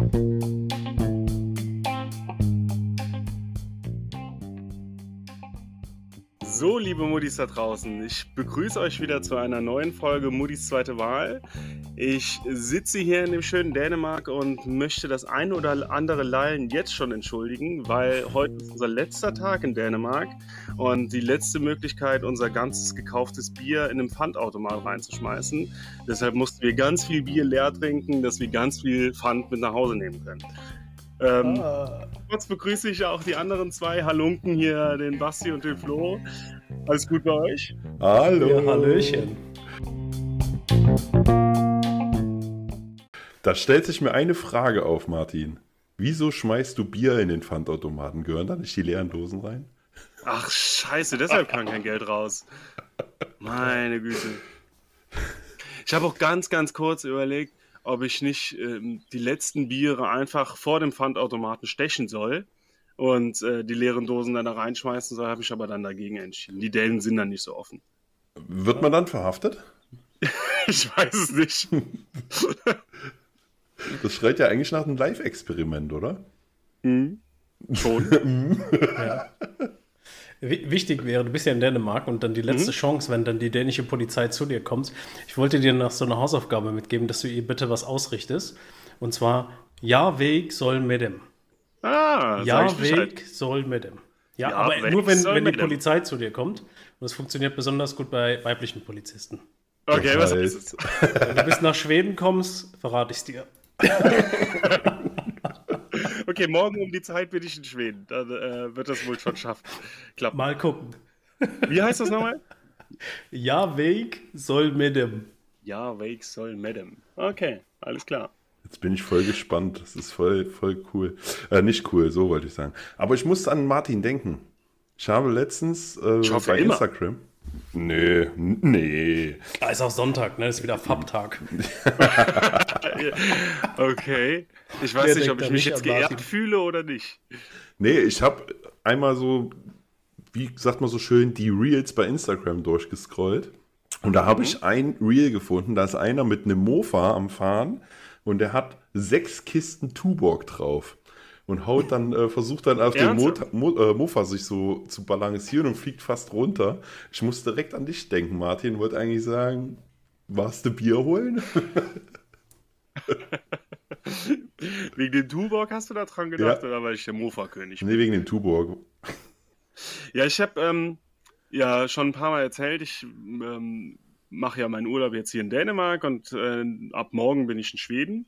Bye. So, liebe Muddis da draußen, ich begrüße euch wieder zu einer neuen Folge Muddis zweite Wahl. Ich sitze hier in dem schönen Dänemark und möchte das ein oder andere Lallen jetzt schon entschuldigen, weil heute ist unser letzter Tag in Dänemark und die letzte Möglichkeit, unser ganzes gekauftes Bier in einem Pfandautomat reinzuschmeißen. Deshalb mussten wir ganz viel Bier leer trinken, dass wir ganz viel Pfand mit nach Hause nehmen können. Ähm, ah. Kurz begrüße ich auch die anderen zwei Halunken hier, den Basti und den Flo. Alles gut bei euch? Hallo. Ja, Hallöchen. Da stellt sich mir eine Frage auf, Martin. Wieso schmeißt du Bier in den Pfandautomaten? Gehören da nicht die leeren Dosen rein? Ach, scheiße, deshalb kam kein Geld raus. Meine Güte. Ich habe auch ganz, ganz kurz überlegt, ob ich nicht ähm, die letzten Biere einfach vor dem Pfandautomaten stechen soll und äh, die leeren Dosen dann da reinschmeißen soll, habe ich aber dann dagegen entschieden. Die Dellen sind dann nicht so offen. Wird man dann verhaftet? ich weiß es nicht. das schreit ja eigentlich nach einem Live-Experiment, oder? Mhm. Schon. Mhm. ja. Wichtig wäre, du bist ja in Dänemark und dann die letzte mhm. Chance, wenn dann die dänische Polizei zu dir kommt. Ich wollte dir noch so eine Hausaufgabe mitgeben, dass du ihr bitte was ausrichtest. Und zwar, ja, Weg soll mit dem. Ah, ja, Weg soll mit dem. Ja, ja aber nur wenn, wenn die Polizei zu dir kommt. Und das funktioniert besonders gut bei weiblichen Polizisten. Okay, was heißt es? Wenn du bis nach Schweden kommst, verrate ich es dir. Okay, morgen um die Zeit bin ich in Schweden. Dann äh, wird das wohl schon schaffen. Klappen. Mal gucken. Wie heißt das nochmal? Ja, Weg soll medem. Ja, Weg soll medem. Okay, alles klar. Jetzt bin ich voll gespannt. Das ist voll, voll cool. Äh, nicht cool, so wollte ich sagen. Aber ich musste an Martin denken. Ich habe letztens äh, bei immer. Instagram. Nee, nee. Da ist auch Sonntag, ne? Das ist wieder Fab-Tag. okay. Ich weiß Wer nicht, ob ich mich jetzt geehrt fühle oder nicht. Nee, ich habe einmal so, wie sagt man so schön, die Reels bei Instagram durchgescrollt. Und da habe mhm. ich ein Reel gefunden, da ist einer mit einem Mofa am Fahren und der hat sechs Kisten Tuborg drauf und haut dann, äh, versucht dann auf Mo Mo äh, Mofa sich so zu balancieren und fliegt fast runter. Ich muss direkt an dich denken, Martin. Wollte eigentlich sagen, warst du Bier holen? wegen dem Tuborg hast du da dran gedacht ja. oder weil ich der Mofa-König bin? Nee, wegen dem Tuborg. Ja, ich habe ähm, ja schon ein paar Mal erzählt, ich ähm, mache ja meinen Urlaub jetzt hier in Dänemark und äh, ab morgen bin ich in Schweden.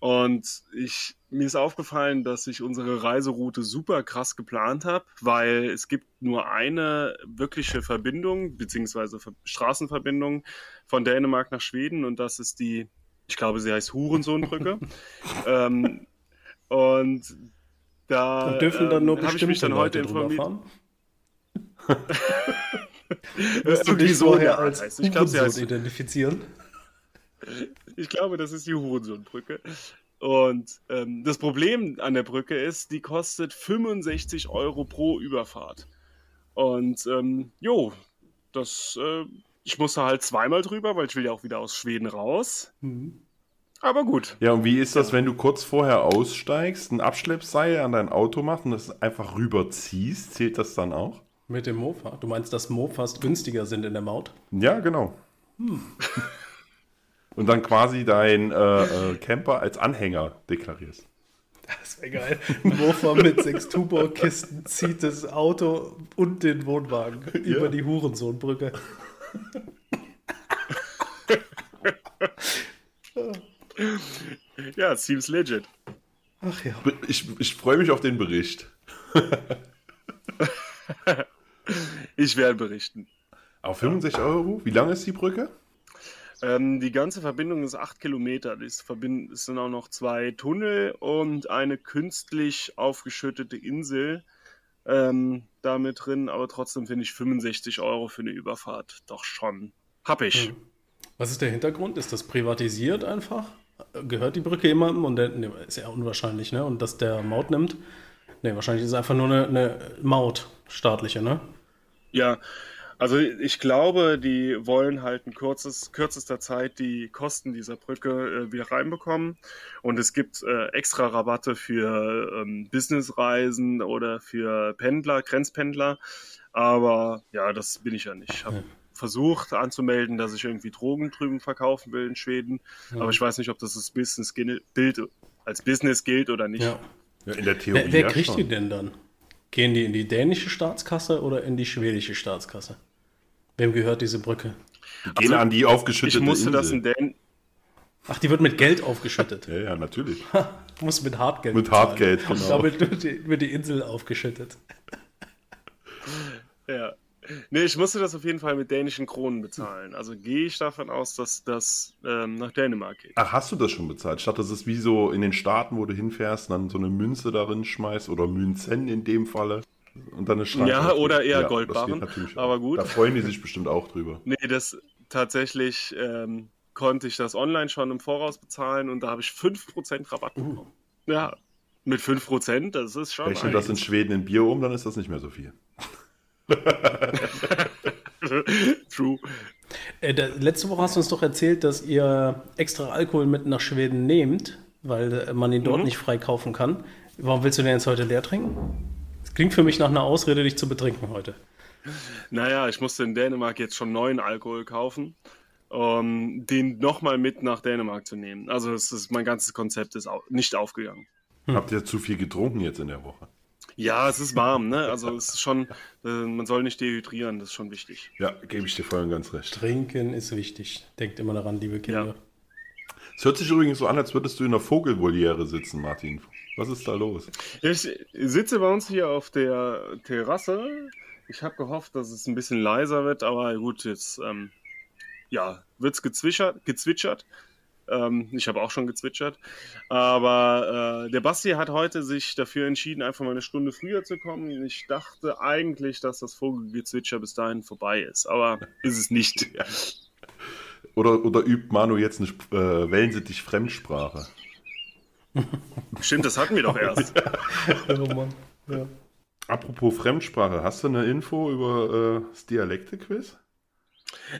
Und ich, mir ist aufgefallen, dass ich unsere Reiseroute super krass geplant habe, weil es gibt nur eine wirkliche Verbindung, beziehungsweise Straßenverbindung von Dänemark nach Schweden und das ist die, ich glaube, sie heißt Hurensohnbrücke. ähm, und da, da dürfen dann nur ähm, bestimmte ich mich dann heute informiert. Wirst du dich vorher als heißt. Ich glaub, heißt, identifizieren? Ich glaube, das ist die Hurensohnbrücke. Und ähm, das Problem an der Brücke ist, die kostet 65 Euro pro Überfahrt. Und ähm, jo, das, äh, ich musste halt zweimal drüber, weil ich will ja auch wieder aus Schweden raus. Mhm. Aber gut. Ja, und wie ist das, wenn du kurz vorher aussteigst, ein Abschleppseil an dein Auto machst und das einfach rüberziehst? Zählt das dann auch? Mit dem Mofa? Du meinst, dass Mofas günstiger sind in der Maut? Ja, genau. Hm. Und dann quasi dein äh, äh, Camper als Anhänger deklarierst. Das wäre geil. Ein Mofa mit sechs Tuborg-Kisten zieht das Auto und den Wohnwagen ja. über die Hurensohnbrücke. ja, seems legit. Ach ja. Ich, ich freue mich auf den Bericht. ich werde berichten. Auf 65 Euro? Wie lang ist die Brücke? Ähm, die ganze Verbindung ist 8 Kilometer. Es sind auch noch zwei Tunnel und eine künstlich aufgeschüttete Insel ähm, da mit drin. Aber trotzdem finde ich 65 Euro für eine Überfahrt doch schon happig. Hm. Was ist der Hintergrund? Ist das privatisiert einfach? Gehört die Brücke jemandem? Und der, ne, ist ja unwahrscheinlich, ne? Und dass der Maut nimmt? Ne, wahrscheinlich ist es einfach nur eine, eine Maut, staatliche, ne? Ja, Also ich glaube, die wollen halt in kurzes, kürzester Zeit die Kosten dieser Brücke äh, wieder reinbekommen. Und es gibt äh, extra Rabatte für ähm, Businessreisen oder für Pendler, Grenzpendler. Aber ja, das bin ich ja nicht. Ich habe ja. versucht anzumelden, dass ich irgendwie Drogen drüben verkaufen will in Schweden. Ja. Aber ich weiß nicht, ob das das Business-Bild als Business gilt oder nicht. Ja. in der Theorie. Wer, wer kriegt schon. die denn dann? Gehen die in die dänische Staatskasse oder in die schwedische Staatskasse? Wem gehört diese Brücke? Die gehen an die aufgeschüttete Ich musste Insel. das in Dän Ach, die wird mit Geld aufgeschüttet. ja, ja, natürlich. muss mit Hartgeld. Mit Hartgeld, genau. Damit wird die, wird die Insel aufgeschüttet. ja. Nee, ich musste das auf jeden Fall mit dänischen Kronen bezahlen. Also gehe ich davon aus, dass das ähm, nach Dänemark geht. Ach, hast du das schon bezahlt? Ich dachte, das ist wie so in den Staaten, wo du hinfährst, dann so eine Münze darin schmeißt oder Münzen in dem Falle. Und dann eine Schranke. Ja, oder eher ja, Goldbarren. Aber gut. Da freuen die sich bestimmt auch drüber. Nee, das tatsächlich ähm, konnte ich das online schon im Voraus bezahlen und da habe ich 5% Rabatt uh. bekommen. Uh. Ja, mit 5%, das ist schon. Rechne das in Schweden in Bier um, dann ist das nicht mehr so viel. True. Äh, da, letzte Woche hast du uns doch erzählt, dass ihr extra Alkohol mit nach Schweden nehmt, weil äh, man ihn dort mhm. nicht frei kaufen kann. Warum willst du den jetzt heute leer trinken? Klingt für mich nach einer Ausrede, dich zu betrinken heute. Naja, ich musste in Dänemark jetzt schon neuen Alkohol kaufen, um den nochmal mit nach Dänemark zu nehmen. Also es ist, mein ganzes Konzept ist nicht aufgegangen. Hm. Habt ihr zu viel getrunken jetzt in der Woche? Ja, es ist warm, ne? Also es ist schon, äh, man soll nicht dehydrieren, das ist schon wichtig. Ja, gebe ich dir vorhin ganz recht. Trinken ist wichtig. Denkt immer daran, liebe Kinder. Ja. Es hört sich übrigens so an, als würdest du in einer Vogelvoliere sitzen, Martin. Was ist da los? Ich sitze bei uns hier auf der Terrasse. Ich habe gehofft, dass es ein bisschen leiser wird, aber gut, jetzt ähm, ja, wird es gezwitschert. gezwitschert. Ähm, ich habe auch schon gezwitschert. Aber äh, der Basti hat heute sich dafür entschieden, einfach mal eine Stunde früher zu kommen. Ich dachte eigentlich, dass das Vogelgezwitscher bis dahin vorbei ist, aber ist es nicht. Oder, oder übt Manu jetzt eine äh, Wellensittich Fremdsprache? Stimmt, das hatten wir doch erst. oh Mann. Ja. Apropos Fremdsprache, hast du eine Info über äh, das Dialekte-Quiz?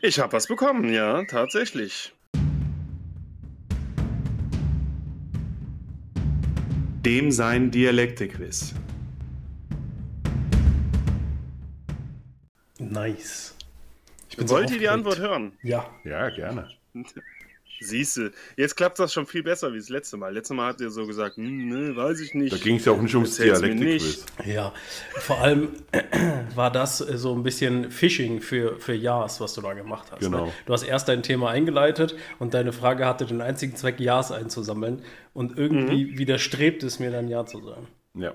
Ich habe was bekommen, ja, tatsächlich. Dem sein Dialekte-Quiz. Nice. Wollt ihr die Antwort hören? Ja. Ja, gerne. Siehst du, jetzt klappt das schon viel besser wie das letzte Mal. Letztes Mal hat ihr so gesagt, hm, ne, weiß ich nicht. Da ging es ja auch nicht ums Dialektik-Quiz. Ja, vor allem war das so ein bisschen Phishing für, für Jas, was du da gemacht hast. Ne? Genau. Ne? Du hast erst dein Thema eingeleitet und deine Frage hatte den einzigen Zweck, Jas einzusammeln. Und irgendwie mhm. widerstrebt es mir dann Ja zu sagen. Ja.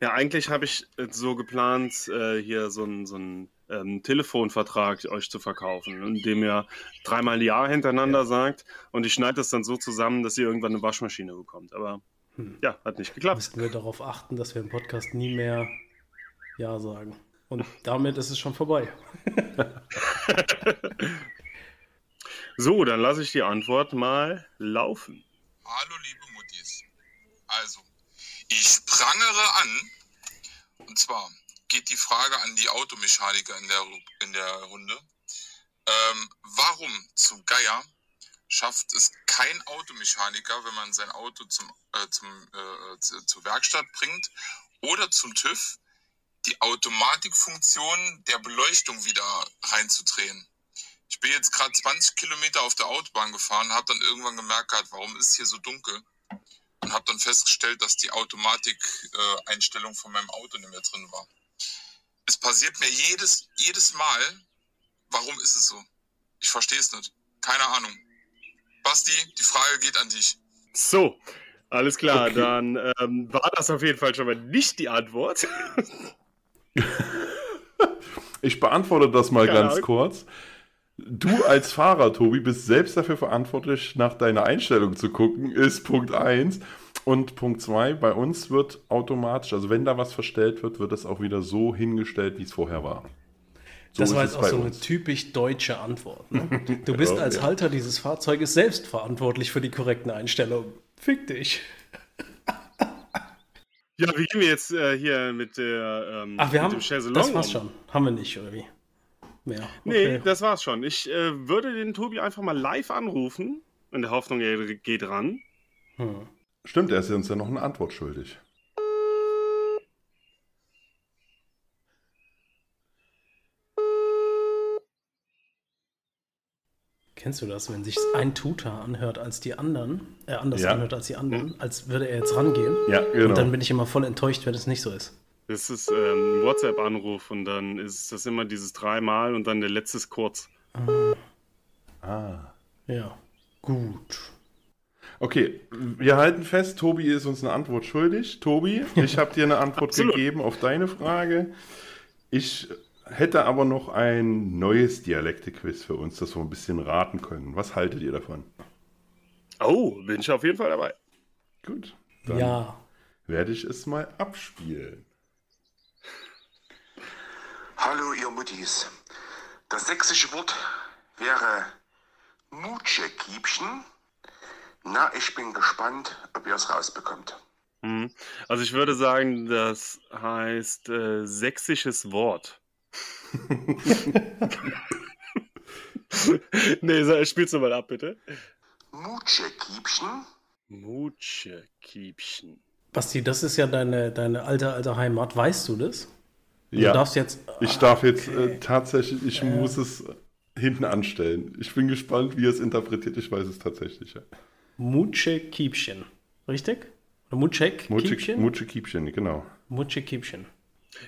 Ja, eigentlich habe ich so geplant, äh, hier so ein, so ein ähm, Telefonvertrag euch zu verkaufen, indem ihr dreimal Ja hintereinander ja. sagt und ich schneide das dann so zusammen, dass ihr irgendwann eine Waschmaschine bekommt. Aber hm. ja, hat nicht geklappt. Müssten wir darauf achten, dass wir im Podcast nie mehr Ja sagen. Und damit ist es schon vorbei. so, dann lasse ich die Antwort mal laufen. Hallo, liebe Muttis. Also, ich prangere an, und zwar geht die Frage an die Automechaniker in der, in der Runde. Ähm, warum zu Geier schafft es kein Automechaniker, wenn man sein Auto zum, äh, zum, äh, zu, zur Werkstatt bringt oder zum TÜV, die Automatikfunktion der Beleuchtung wieder reinzudrehen? Ich bin jetzt gerade 20 Kilometer auf der Autobahn gefahren, habe dann irgendwann gemerkt, warum ist hier so dunkel? Und habe dann festgestellt, dass die Automatik-Einstellung äh, von meinem Auto nicht mehr drin war es passiert mir jedes, jedes Mal. Warum ist es so? Ich verstehe es nicht. Keine Ahnung. Basti, die Frage geht an dich. So, alles klar. Okay. Dann ähm, war das auf jeden Fall schon mal nicht die Antwort. ich beantworte das mal Keine ganz Ahnung. kurz. Du als Fahrer, Tobi, bist selbst dafür verantwortlich, nach deiner Einstellung zu gucken, ist Punkt 1. Und Punkt zwei, bei uns wird automatisch, also wenn da was verstellt wird, wird es auch wieder so hingestellt, wie es vorher war. So das war jetzt auch so uns. eine typisch deutsche Antwort. Ne? Du bist ja, als Halter dieses Fahrzeuges selbst verantwortlich für die korrekten Einstellungen. Fick dich. Ja, wie gehen wir jetzt äh, hier mit der ähm, Ach, wir haben, dem Das war's schon. Haben wir nicht, oder wie? mehr. Nee, das war's schon. Ich äh, würde den Tobi einfach mal live anrufen, in der Hoffnung, er geht ran. Hm. Stimmt, er ist uns ja noch eine Antwort schuldig. Kennst du das, wenn sich ein Tutor anhört als die anderen, äh, anders ja. anhört als die anderen, als würde er jetzt rangehen? Ja, genau. Und dann bin ich immer voll enttäuscht, wenn es nicht so ist. Das ist ähm, ein WhatsApp-Anruf und dann ist das immer dieses dreimal und dann der letzte ist kurz. Ah. ah. Ja, gut. Okay, wir halten fest, Tobi ist uns eine Antwort schuldig. Tobi, ich habe dir eine Antwort gegeben auf deine Frage. Ich hätte aber noch ein neues Dialekte-Quiz für uns, das wir ein bisschen raten können. Was haltet ihr davon? Oh, bin ich auf jeden Fall dabei. Gut. Dann ja. Werde ich es mal abspielen. Hallo, ihr Muttis. Das sächsische Wort wäre Mutschekiebchen. Na, ich bin gespannt, ob ihr es rausbekommt. Mhm. Also ich würde sagen, das heißt äh, sächsisches Wort. nee, spielst du mal ab, bitte. Mutschekiebchen. Mutschekiebchen. Basti, das ist ja deine, deine alte, alte Heimat. Weißt du das? Du ja. darfst jetzt. Ich darf jetzt okay. äh, tatsächlich, ich äh. muss es hinten anstellen. Ich bin gespannt, wie er es interpretiert. Ich weiß es tatsächlich. Ja. Mutschekiebchen. Richtig? Oder Mutschek? Kiebchen? Mutschekiebchen, genau. Mutschekiebchen.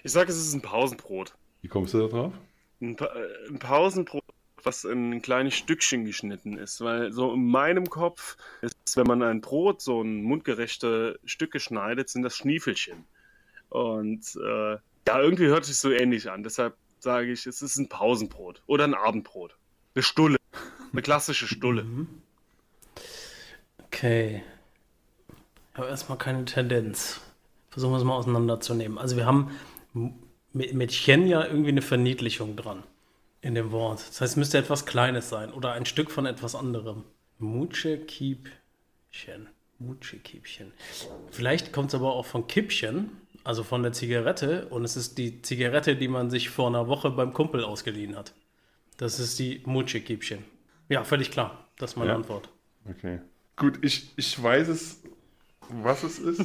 Ich sage, es ist ein Pausenbrot. Wie kommst du da drauf? Ein, pa äh, ein Pausenbrot, was in ein kleines Stückchen geschnitten ist. Weil so in meinem Kopf ist, wenn man ein Brot, so ein mundgerechte Stücke schneidet, sind das Schniefelchen. Und äh, ja, irgendwie hört sich so ähnlich an. Deshalb sage ich, es ist ein Pausenbrot oder ein Abendbrot. Eine Stulle. Eine klassische Stulle. Okay. Ich habe erstmal keine Tendenz. Versuchen wir es mal auseinanderzunehmen. Also wir haben mit Chen ja irgendwie eine Verniedlichung dran in dem Wort. Das heißt, es müsste etwas Kleines sein oder ein Stück von etwas anderem. Muche Kiebchen. Muche Kiebchen. Vielleicht kommt es aber auch von Kippchen, also von der Zigarette. Und es ist die Zigarette, die man sich vor einer Woche beim Kumpel ausgeliehen hat. Das ist die Muche Kiebchen. Ja, völlig klar. Das ist meine ja. Antwort. Okay. Gut, ich, ich weiß es, was es ist.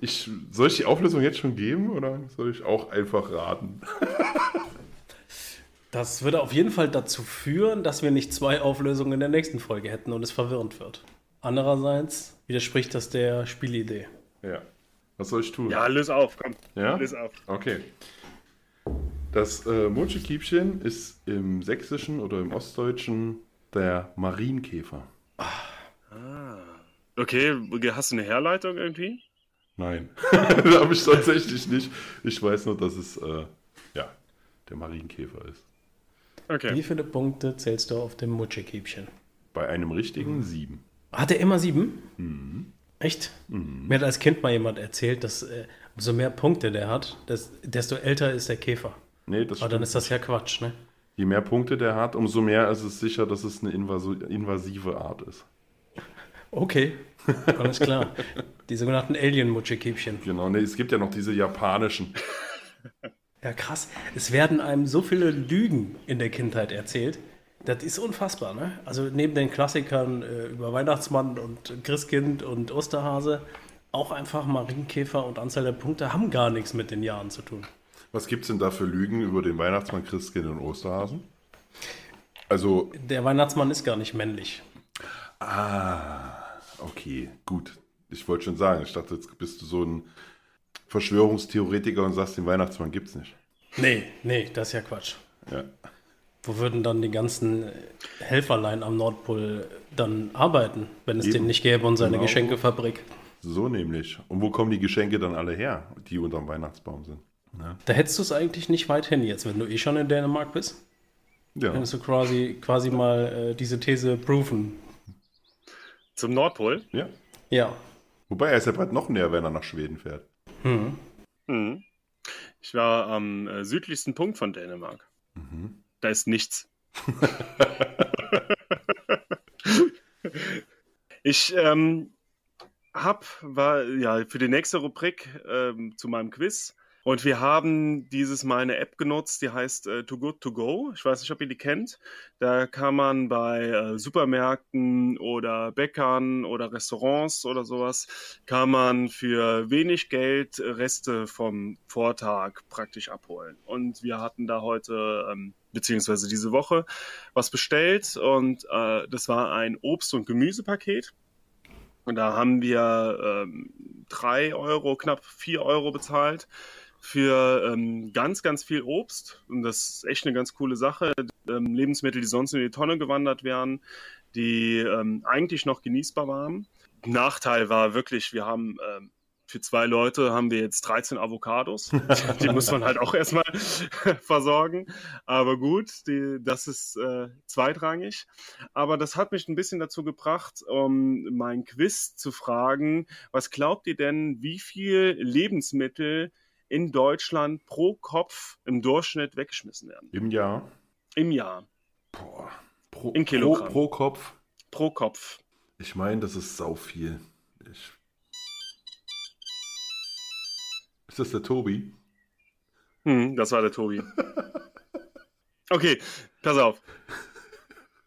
Ich, soll ich die Auflösung jetzt schon geben oder soll ich auch einfach raten? das würde auf jeden Fall dazu führen, dass wir nicht zwei Auflösungen in der nächsten Folge hätten und es verwirrend wird. Andererseits widerspricht das der Spielidee. Ja. Was soll ich tun? Ja, löse auf, komm. Ja? Löse auf. Okay. Das äh, Mochekiebchen ist im Sächsischen oder im Ostdeutschen der Marienkäfer. Ah. Okay, hast du eine Herleitung irgendwie? Nein, habe ich tatsächlich nicht. Ich weiß nur, dass es äh, ja, der Marienkäfer ist. Okay. Wie viele Punkte zählst du auf dem Mutschekiebchen? Bei einem richtigen mhm. sieben. Hat er immer sieben? Mhm. Echt? Mhm. Mir hat als Kind mal jemand erzählt, dass äh, umso mehr Punkte der hat, das, desto älter ist der Käfer. Nee, das Aber dann ist das ja Quatsch, ne? Je mehr Punkte der hat, umso mehr ist es sicher, dass es eine invasive Art ist. Okay, alles klar. Die sogenannten Alien-Mutschekiebchen. Genau, nee, es gibt ja noch diese japanischen. Ja, krass. Es werden einem so viele Lügen in der Kindheit erzählt. Das ist unfassbar, ne? Also neben den Klassikern äh, über Weihnachtsmann und Christkind und Osterhase, auch einfach Marienkäfer und Anzahl der Punkte haben gar nichts mit den Jahren zu tun. Was gibt es denn da für Lügen über den Weihnachtsmann, Christkind und Osterhasen? Also. Der Weihnachtsmann ist gar nicht männlich. Ah. Okay, gut. Ich wollte schon sagen, ich dachte, jetzt bist du so ein Verschwörungstheoretiker und sagst, den Weihnachtsmann gibt's nicht. Nee, nee, das ist ja Quatsch. Ja. Wo würden dann die ganzen Helferlein am Nordpol dann arbeiten, wenn es Eben. den nicht gäbe und seine genau. Geschenkefabrik? So nämlich. Und wo kommen die Geschenke dann alle her, die unterm Weihnachtsbaum sind? Ja. Da hättest du es eigentlich nicht weit hin jetzt, wenn du eh schon in Dänemark bist. Ja. Könntest du quasi, quasi mal äh, diese These proven. Zum Nordpol? Ja. Ja. Wobei er ist ja bald noch näher, wenn er nach Schweden fährt. Hm. Hm. Ich war am äh, südlichsten Punkt von Dänemark. Mhm. Da ist nichts. ich ähm, hab, war ja für die nächste Rubrik ähm, zu meinem Quiz Und wir haben dieses Mal eine App genutzt, die heißt äh, Too Good To Go. Ich weiß nicht, ob ihr die kennt. Da kann man bei äh, Supermärkten oder Bäckern oder Restaurants oder sowas, kann man für wenig Geld Reste vom Vortag praktisch abholen. Und wir hatten da heute, ähm, beziehungsweise diese Woche, was bestellt und äh, das war ein Obst- und Gemüsepaket. Und da haben wir ähm, drei Euro, knapp vier Euro bezahlt für ähm, ganz, ganz viel Obst. Und das ist echt eine ganz coole Sache. Ähm, Lebensmittel, die sonst in die Tonne gewandert wären, die ähm, eigentlich noch genießbar waren. Nachteil war wirklich, wir haben ähm, für zwei Leute haben wir jetzt 13 Avocados. die muss man halt auch erstmal versorgen. Aber gut, die, das ist äh, zweitrangig. Aber das hat mich ein bisschen dazu gebracht, um mein Quiz zu fragen, was glaubt ihr denn, wie viel Lebensmittel in Deutschland pro Kopf im Durchschnitt weggeschmissen werden? Im Jahr. Im Jahr. Boah. Pro, In Kilogramm. Pro, pro Kopf. Pro Kopf. Ich meine, das ist sau viel. Ich... Ist das der Tobi? Hm, das war der Tobi. Okay, pass auf.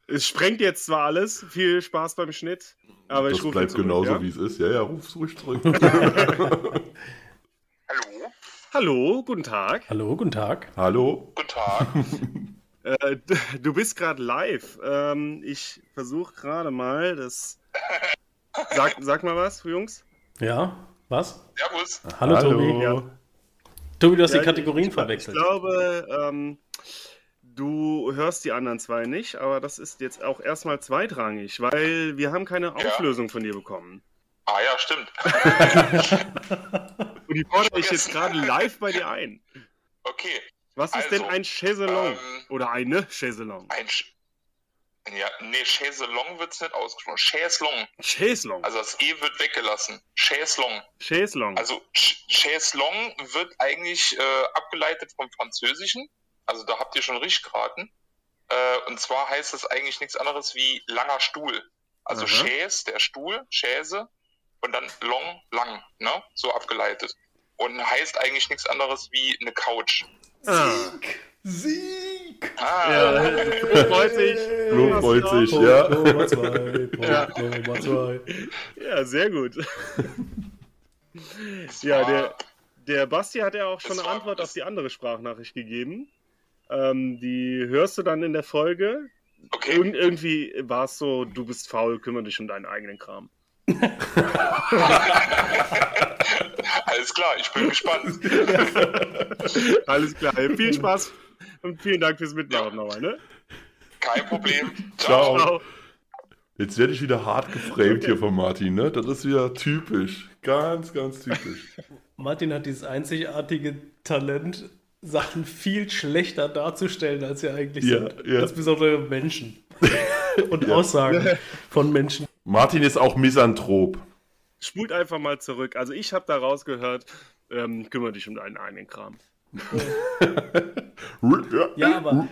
Es sprengt jetzt zwar alles, viel Spaß beim Schnitt, aber das ich rufe bleibt zurück, genauso, ja? wie es ist. Ja, ja, ruf's ruhig zurück. Hallo? Hallo, guten Tag. Hallo, guten Tag. Hallo? Guten Tag. Äh, du bist gerade live. Ähm, ich versuche gerade mal das. Sag, sag mal was, Jungs. Ja, was? Servus. Hallo, Tobi. Ja. Tobi, du hast Ja, die Kategorien ich, verwechselt. Ich glaube, ähm, du hörst die anderen zwei nicht, aber das ist jetzt auch erstmal zweitrangig, weil wir haben keine Auflösung von dir bekommen. Ah ja, stimmt. Und die fordere ich jetzt gerade live bei dir ein. Okay. Was ist denn Also, ein Chaiselong? ähm, Oder eine Chaiselong? Ein Sch ja, nee, Chaiselong wird's nicht ausgesprochen. Chaiselong. Chaiselong. Also das E wird weggelassen. Chaiselong. Chaiselong. Also Ch- Chaiselong wird eigentlich äh, abgeleitet vom Französischen. Also da habt ihr schon richtig geraten. Äh, und zwar heißt es eigentlich nichts anderes wie langer Stuhl. Also Aha. Chaise, der Stuhl, Chaise und dann long, lang, ne? So abgeleitet. Und heißt eigentlich nichts anderes wie eine Couch. ah. Sieg! Ah, Ja, Flo freut sich. Flo freut sich, ja. Nummer zwei, Punkt Ja. Nummer zwei. Ja, sehr gut. Ja, der, der Basti hat ja auch schon eine Antwort auf die andere Sprachnachricht gegeben. Ähm, die hörst du dann in der Folge. Okay. Irgend, irgendwie war es so, du bist faul, kümmere dich um deinen eigenen Kram. Alles klar, ich bin gespannt. Alles klar. Viel Spaß und vielen Dank fürs Mitmachen nochmal, ne? Kein Problem. Ciao. Ciao. Jetzt werde ich wieder hart geframed Okay. hier von Martin, ne? Das ist wieder typisch. Ganz, ganz typisch. Martin hat dieses einzigartige Talent, Sachen viel schlechter darzustellen, als sie eigentlich Ja, sind. ja. Insbesondere Menschen. Und Ja. Aussagen von Menschen. Martin ist auch Misanthrop. Spult einfach mal zurück. Also ich habe da rausgehört, ähm, kümmere dich um deinen eigenen Kram. Ja, aber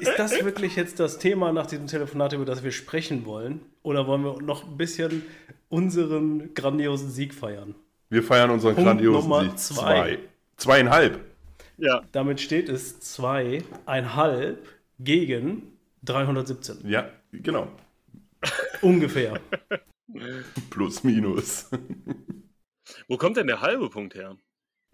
ist das wirklich jetzt das Thema nach diesem Telefonat, über das wir sprechen wollen? Oder wollen wir noch ein bisschen unseren grandiosen Sieg feiern? Wir feiern unseren Punkt grandiosen Nummer Sieg. zwei. Zwei. Zweieinhalb. Ja, Damit steht es zweieinhalb gegen 317. Ja, genau. Ungefähr. Plus, minus. wo kommt denn der halbe Punkt her?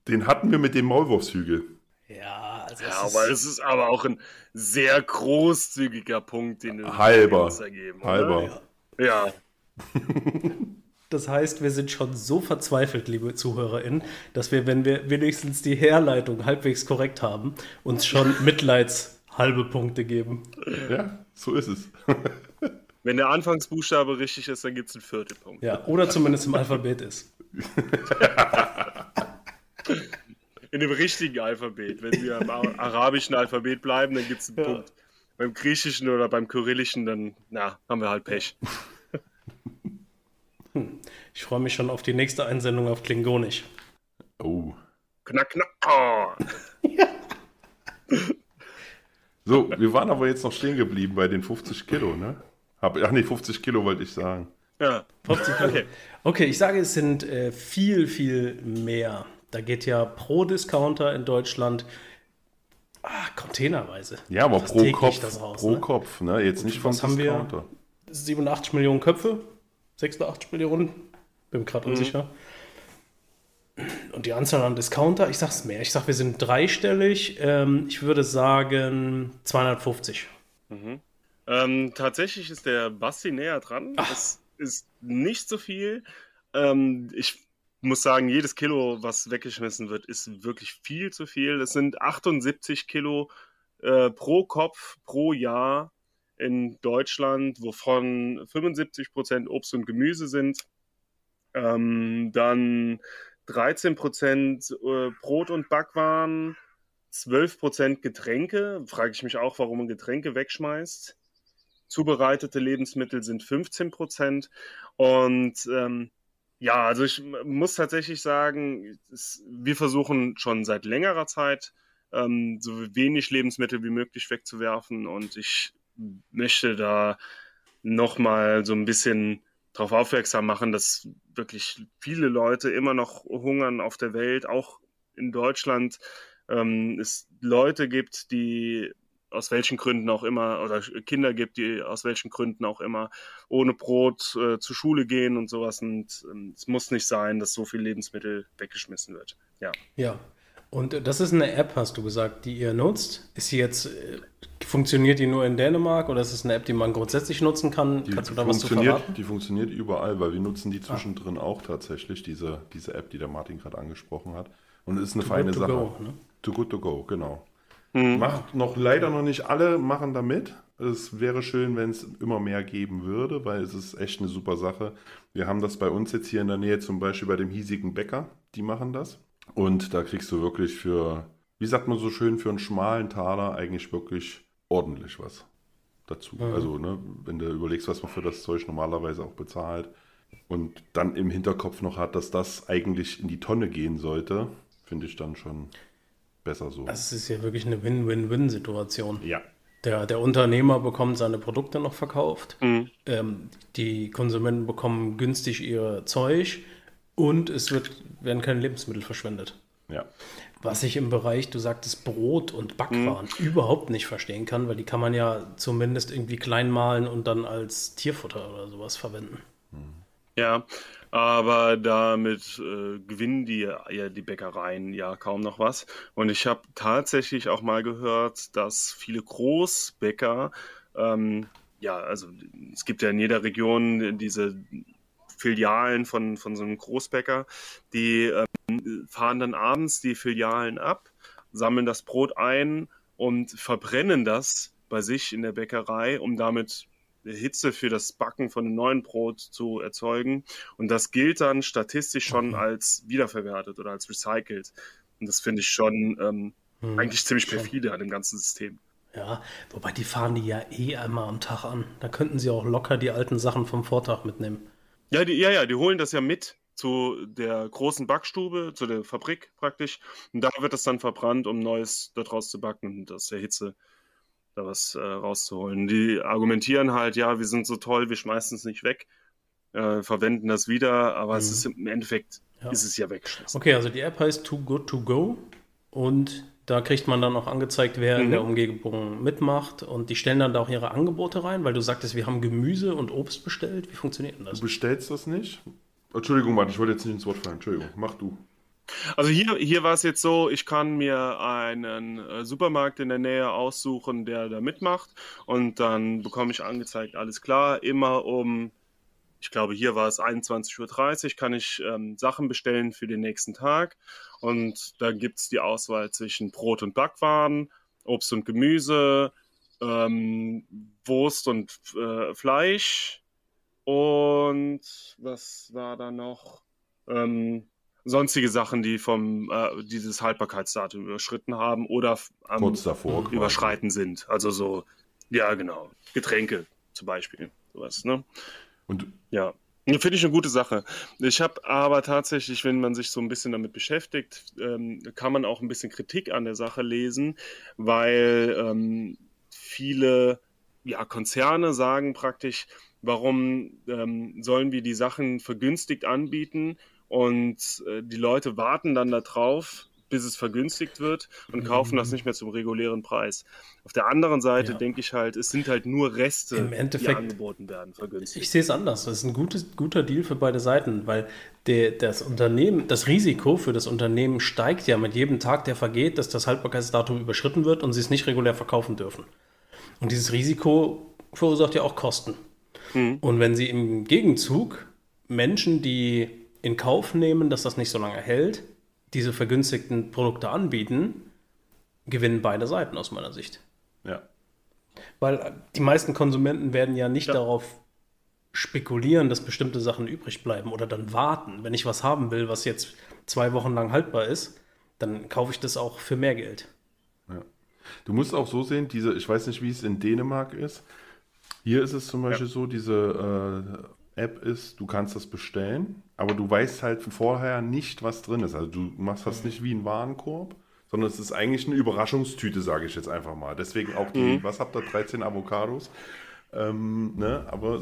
Den hatten wir mit dem Maulwurfshügel. Ja, also Ja, es aber ist, es ist aber auch ein sehr großzügiger Punkt, den du Halber. uns ergeben? Halber. Ja. das heißt, wir sind schon so verzweifelt, liebe ZuhörerInnen, dass wir, wenn wir wenigstens die Herleitung halbwegs korrekt haben, uns schon Mitleidshalbe Punkte geben. Ja, so ist es. Wenn der Anfangsbuchstabe richtig ist, dann gibt es einen Viertelpunkt. Ja, oder zumindest im Alphabet ist. In dem richtigen Alphabet. Wenn wir im Ar- arabischen Alphabet bleiben, dann gibt es einen Ja. Punkt. Beim griechischen oder beim kyrillischen, dann na, haben wir halt Pech. Ich freue mich schon auf die nächste Einsendung auf Klingonisch. Oh. Knack, knack. Oh. So, wir waren aber jetzt noch stehen geblieben bei den 50 Kilo, ne? Hab, ach nee, 50 Kilo wollte ich sagen. Ja. 50 Kilo. Okay. Okay, ich sage, es sind äh, viel, viel mehr. Da geht ja pro Discounter in Deutschland ah, containerweise. Ja, aber pro täglich Kopf, das raus, pro ne? Kopf, ne? Jetzt nicht vom was haben wir? Discounter. 87 Millionen Köpfe, 86 Millionen, bin mir gerade unsicher. Und die Anzahl an Discounter, ich sag's mehr, ich sag, wir sind dreistellig. Ähm, ich würde sagen 250. Ähm, tatsächlich ist der Basti näher dran. Das ist nicht so viel. Ähm, ich muss sagen, jedes Kilo, was weggeschmissen wird, ist wirklich viel zu viel. Es sind 78 Kilo äh, pro Kopf pro Jahr in Deutschland, wovon 75 Prozent Obst und Gemüse sind. Ähm, dann 13 Prozent äh, Brot und Backwaren, 12 Prozent Getränke. Frage ich mich auch, warum man Getränke wegschmeißt. Zubereitete Lebensmittel sind 15 Prozent. Und ähm, ja, also ich muss tatsächlich sagen, es, wir versuchen schon seit längerer Zeit, ähm, so wenig Lebensmittel wie möglich wegzuwerfen. Und ich möchte da nochmal so ein bisschen darauf aufmerksam machen, dass wirklich viele Leute immer noch hungern auf der Welt, auch in Deutschland. Ähm, es Leute gibt, die aus welchen Gründen auch immer, oder Kinder gibt, die aus welchen Gründen auch immer ohne Brot äh, zur Schule gehen und sowas. Und ähm, es muss nicht sein, dass so viel Lebensmittel weggeschmissen wird. Ja. Ja. Und äh, das ist eine App, hast du gesagt, die ihr nutzt. Ist sie jetzt, äh, funktioniert die nur in Dänemark oder ist es eine App, die man grundsätzlich nutzen kann? Die Kannst du da was zu funktioniert, verraten? die funktioniert überall, weil wir nutzen die zwischendrin auch tatsächlich, diese, diese App, die der Martin gerade angesprochen hat. Und es ist eine Too feine good to Sache. go, ne? Too good to go, genau. Mhm. Macht noch leider noch nicht alle machen damit. Es wäre schön, wenn es immer mehr geben würde, weil es ist echt eine super Sache. Wir haben das bei uns jetzt hier in der Nähe, zum Beispiel bei dem hiesigen Bäcker, die machen das. Und da kriegst du wirklich für, wie sagt man so schön, für einen schmalen Taler eigentlich wirklich ordentlich was dazu. Also, ne, wenn du überlegst, was man für das Zeug normalerweise auch bezahlt und dann im Hinterkopf noch hat, dass das eigentlich in die Tonne gehen sollte, finde ich dann schon besser so. Das ist ja wirklich eine Win-Win-Win-Situation. ja. Der, der Unternehmer bekommt seine Produkte noch verkauft, Mhm. ähm, die Konsumenten bekommen günstig ihr Zeug und es wird, werden keine Lebensmittel verschwendet. Ja. Was ich im Bereich, du sagtest Brot und Backwaren, überhaupt nicht verstehen kann, weil die kann man ja zumindest irgendwie klein mahlen und dann als Tierfutter oder sowas verwenden. Ja, aber damit äh, gewinnen die ja die Bäckereien ja kaum noch was. Und ich habe tatsächlich auch mal gehört, dass viele Großbäcker, ähm, ja, also es gibt ja in jeder Region diese Filialen von, von so einem Großbäcker, die ähm, fahren dann abends die Filialen ab, sammeln das Brot ein und verbrennen das bei sich in der Bäckerei, um damit Hitze für das Backen von einem neuen Brot zu erzeugen. Und das gilt dann statistisch schon als wiederverwertet oder als recycelt. Und das finde ich schon ähm, Hm, eigentlich ziemlich perfide an dem ganzen System. Ja, wobei die fahren die ja eh einmal am Tag an. Da könnten sie auch locker die alten Sachen vom Vortag mitnehmen. Ja, die, ja, ja, die holen das ja mit zu der großen Backstube, zu der Fabrik praktisch. Und da wird das dann verbrannt, um Neues daraus zu backen und aus der Hitze da was äh, rauszuholen. Die argumentieren halt, ja, wir sind so toll, wir schmeißen es nicht weg, äh, verwenden das wieder, aber es Mhm. ist im Endeffekt Ja. ist es ja weggeschmissen. Okay, also die App heißt Too Good To Go und da kriegt man dann auch angezeigt, wer in Mhm. der Umgebung mitmacht und die stellen dann da auch ihre Angebote rein, weil du sagtest, wir haben Gemüse und Obst bestellt. Wie funktioniert denn das? Du bestellst das nicht? Entschuldigung, Martin, ich wollte jetzt nicht ins Wort fallen. Entschuldigung, mach du. Also hier, hier war es jetzt so, ich kann mir einen äh, Supermarkt in der Nähe aussuchen, der da mitmacht. Und dann bekomme ich angezeigt, alles klar, immer um, ich glaube hier war es 21.30 Uhr, kann ich ähm, Sachen bestellen für den nächsten Tag. Und da gibt es die Auswahl zwischen Brot und Backwaren, Obst und Gemüse, ähm, Wurst und äh, Fleisch. Und was war da noch? Ähm, sonstige Sachen, die vom äh, dieses Haltbarkeitsdatum überschritten haben oder am Kurz davor. quasi. Überschreiten sind. Also so, ja genau, Getränke zum Beispiel, sowas. Ne? Und Ja, Ja, finde ich eine gute Sache. Ich habe aber tatsächlich, wenn man sich so ein bisschen damit beschäftigt, ähm, kann man auch ein bisschen Kritik an der Sache lesen, weil ähm, viele ja, Konzerne sagen praktisch, warum ähm, sollen wir die Sachen vergünstigt anbieten und äh, die Leute warten dann darauf, bis es vergünstigt wird und kaufen das nicht mehr zum regulären Preis. Auf der anderen Seite Ja. denke ich halt, es sind halt nur Reste, Im die Endeffekt- angeboten werden, vergünstigt. Ich sehe es anders. Das ist ein gutes, guter Deal für beide Seiten, weil der, das Unternehmen, das Risiko für das Unternehmen steigt ja mit jedem Tag, der vergeht, dass das Haltbarkeitsdatum überschritten wird und sie es nicht regulär verkaufen dürfen. Und dieses Risiko verursacht ja auch Kosten. Und wenn sie im Gegenzug Menschen, die in Kauf nehmen, dass das nicht so lange hält, diese vergünstigten Produkte anbieten, gewinnen beide Seiten aus meiner Sicht. Ja. Weil die meisten Konsumenten werden ja nicht Ja. darauf spekulieren, dass bestimmte Sachen übrig bleiben oder dann warten. Wenn ich was haben will, was jetzt zwei Wochen lang haltbar ist, dann kaufe ich das auch für mehr Geld. Du musst auch so sehen, diese, ich weiß nicht, wie es in Dänemark ist. Hier ist es zum Beispiel so, diese äh, App ist, du kannst das bestellen, aber du weißt halt vorher nicht, was drin ist. Also du machst das nicht wie ein Warenkorb, sondern es ist eigentlich eine Überraschungstüte, sage ich jetzt einfach mal. Deswegen auch die, was habt ihr, 13 Avocados. Ähm, ne? Aber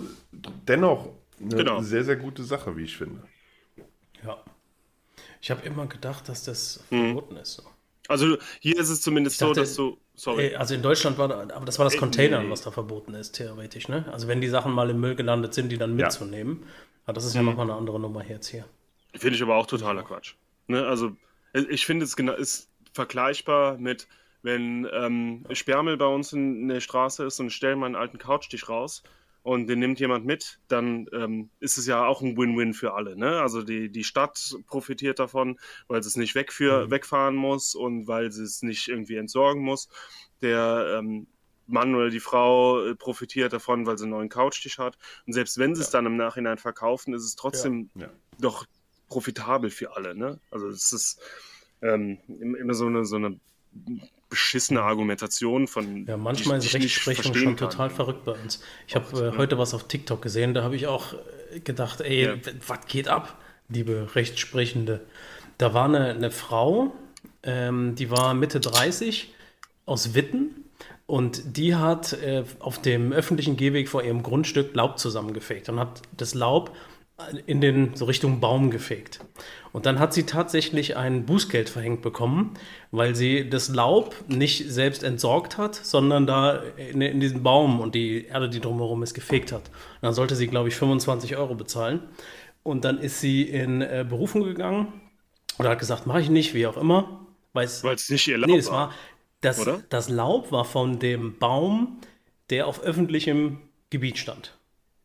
dennoch eine Genau. sehr, sehr gute Sache, wie ich finde. Ja. Ich habe immer gedacht, dass das Mhm. verboten ist. So. Also hier ist es zumindest dachte- so, dass du. Sorry. Äh, Also in Deutschland war da, aber das war das Äh, Containern, was da verboten ist, theoretisch. Ne? Also wenn die Sachen mal im Müll gelandet sind, die dann mitzunehmen. Aber das ist Mhm. ja nochmal eine andere Nummer jetzt hier. Finde ich aber auch totaler Quatsch. Ne? Also, ich- ich finde, es genau, ist vergleichbar mit, wenn ähm, Sperrmüll bei uns in, der Straße ist und ich stelle meinen alten Couchtisch raus und den nimmt jemand mit, dann ähm, ist es ja auch ein Win-Win für alle. Ne? Also die, die Stadt profitiert davon, weil sie es nicht wegführ, wegfahren muss und weil sie es nicht irgendwie entsorgen muss. Der ähm, Mann oder die Frau äh, profitiert davon, weil sie einen neuen Couchtisch hat. Und selbst wenn sie es dann im Nachhinein verkaufen, ist es trotzdem Ja. doch profitabel für alle. Ne? Also es ist ähm, im- immer so eine, so eine beschissene Argumentation von Ja, manchmal die ist Rechtsprechung schon kann. total verrückt bei uns. Ich habe äh, heute was auf TikTok gesehen, da habe ich auch äh, gedacht, ey, Ja. was geht ab, liebe Rechtsprechende? Da war eine, eine Frau, ähm, die war Mitte 30 aus Witten und die hat äh, auf dem öffentlichen Gehweg vor ihrem Grundstück Laub zusammengefegt und hat das Laub in den so Richtung Baum gefegt. Und dann hat sie tatsächlich ein Bußgeld verhängt bekommen, weil sie das Laub nicht selbst entsorgt hat, sondern da in, in diesen Baum und die Erde, die drumherum ist, gefegt hat. Und dann sollte sie, glaube ich, 25 Euro bezahlen. Und dann ist sie in äh, Berufung gegangen oder hat gesagt, mache ich nicht, wie auch immer. Weil es nicht ihr Laub Nee, es war. war das, das Laub war von dem Baum, der auf öffentlichem Gebiet stand.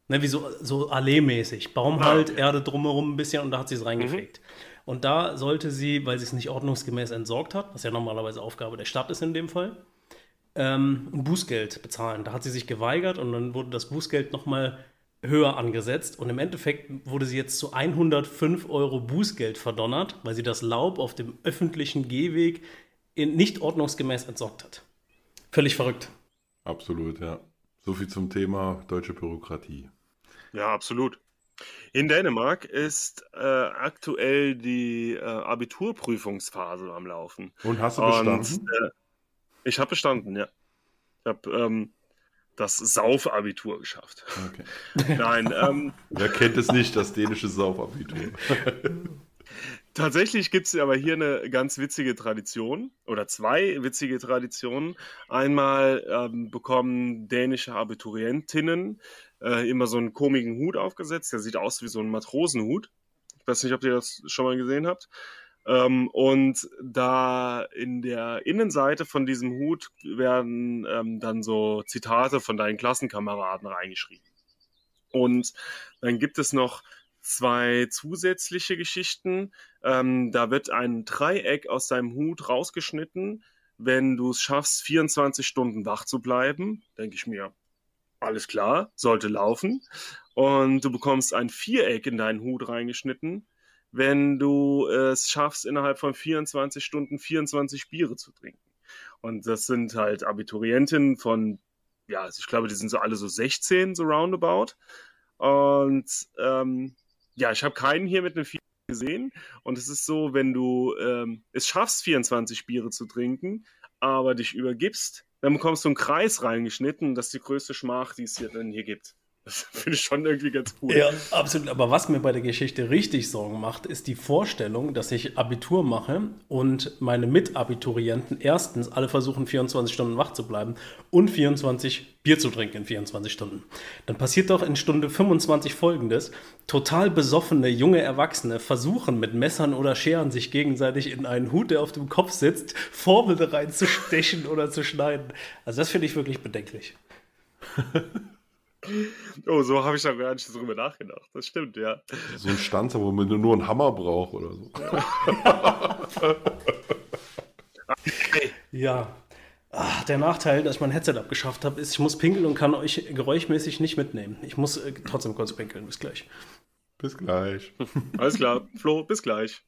Ne, wie so, so Allee-mäßig. Baum halt, Erde drumherum ein bisschen und da hat sie es reingefegt. Und da sollte sie, weil sie es nicht ordnungsgemäß entsorgt hat, was ja normalerweise Aufgabe der Stadt ist in dem Fall, ähm, ein Bußgeld bezahlen. Da hat sie sich geweigert und dann wurde das Bußgeld nochmal höher angesetzt und im Endeffekt wurde sie jetzt zu 105 Euro Bußgeld verdonnert, weil sie das Laub auf dem öffentlichen Gehweg in, nicht ordnungsgemäß entsorgt hat. Völlig verrückt. Absolut, ja. So viel zum Thema deutsche Bürokratie. Ja, absolut. In Dänemark ist äh, aktuell die äh, Abiturprüfungsphase am Laufen. Und hast du Und, bestanden? äh, ich habe bestanden, ja. Ich habe ähm, das Saufabitur geschafft. Okay. Nein, ähm, Wer kennt es nicht, das dänische Saufabitur? Tatsächlich gibt es aber hier eine ganz witzige Tradition oder zwei witzige Traditionen. Einmal ähm, bekommen dänische Abiturientinnen äh, immer so einen komischen Hut aufgesetzt. Der sieht aus wie so ein Matrosenhut. Ich weiß nicht, ob ihr das schon mal gesehen habt. Ähm, und da in der Innenseite von diesem Hut werden ähm, dann so Zitate von deinen Klassenkameraden reingeschrieben. Und dann gibt es noch zwei zusätzliche Geschichten. Ähm, da wird ein Dreieck aus deinem Hut rausgeschnitten. Wenn du es schaffst, 24 Stunden wach zu bleiben, denke ich mir, alles klar, sollte laufen. Und du bekommst ein Viereck in deinen Hut reingeschnitten, wenn du es schaffst, innerhalb von 24 Stunden 24 Biere zu trinken. Und das sind halt Abiturientinnen von, ja, also ich glaube, die sind so alle so 16, so roundabout. Und ähm, ja, ich habe keinen hier mit einem Vier gesehen. Und es ist so, wenn du ähm, es schaffst, 24 Biere zu trinken, aber dich übergibst, dann bekommst du einen Kreis reingeschnitten. Das ist die größte Schmach, die es hier, denn hier gibt. Das finde ich schon irgendwie ganz cool. Ja, absolut. Aber was mir bei der Geschichte richtig Sorgen macht, ist die Vorstellung, dass ich Abitur mache und meine Mitabiturienten erstens alle versuchen, 24 Stunden wach zu bleiben und 24 Bier zu trinken in 24 Stunden. Dann passiert doch in Stunde 25 folgendes. Total besoffene junge Erwachsene versuchen mit Messern oder Scheren sich gegenseitig in einen Hut, der auf dem Kopf sitzt, Formel reinzustechen oder zu schneiden. Also das finde ich wirklich bedenklich. Oh, so habe ich da gar nicht drüber nachgedacht. Das stimmt, ja. So ein Stanzer, wo man nur einen Hammer braucht oder so. Ja. Ah, der Nachteil, dass ich mein Headset abgeschafft habe, ist, ich muss pinkeln und kann euch geräuschmäßig nicht mitnehmen. Ich muss äh, trotzdem kurz pinkeln. Bis gleich. Bis gleich. Alles klar, Flo, bis gleich.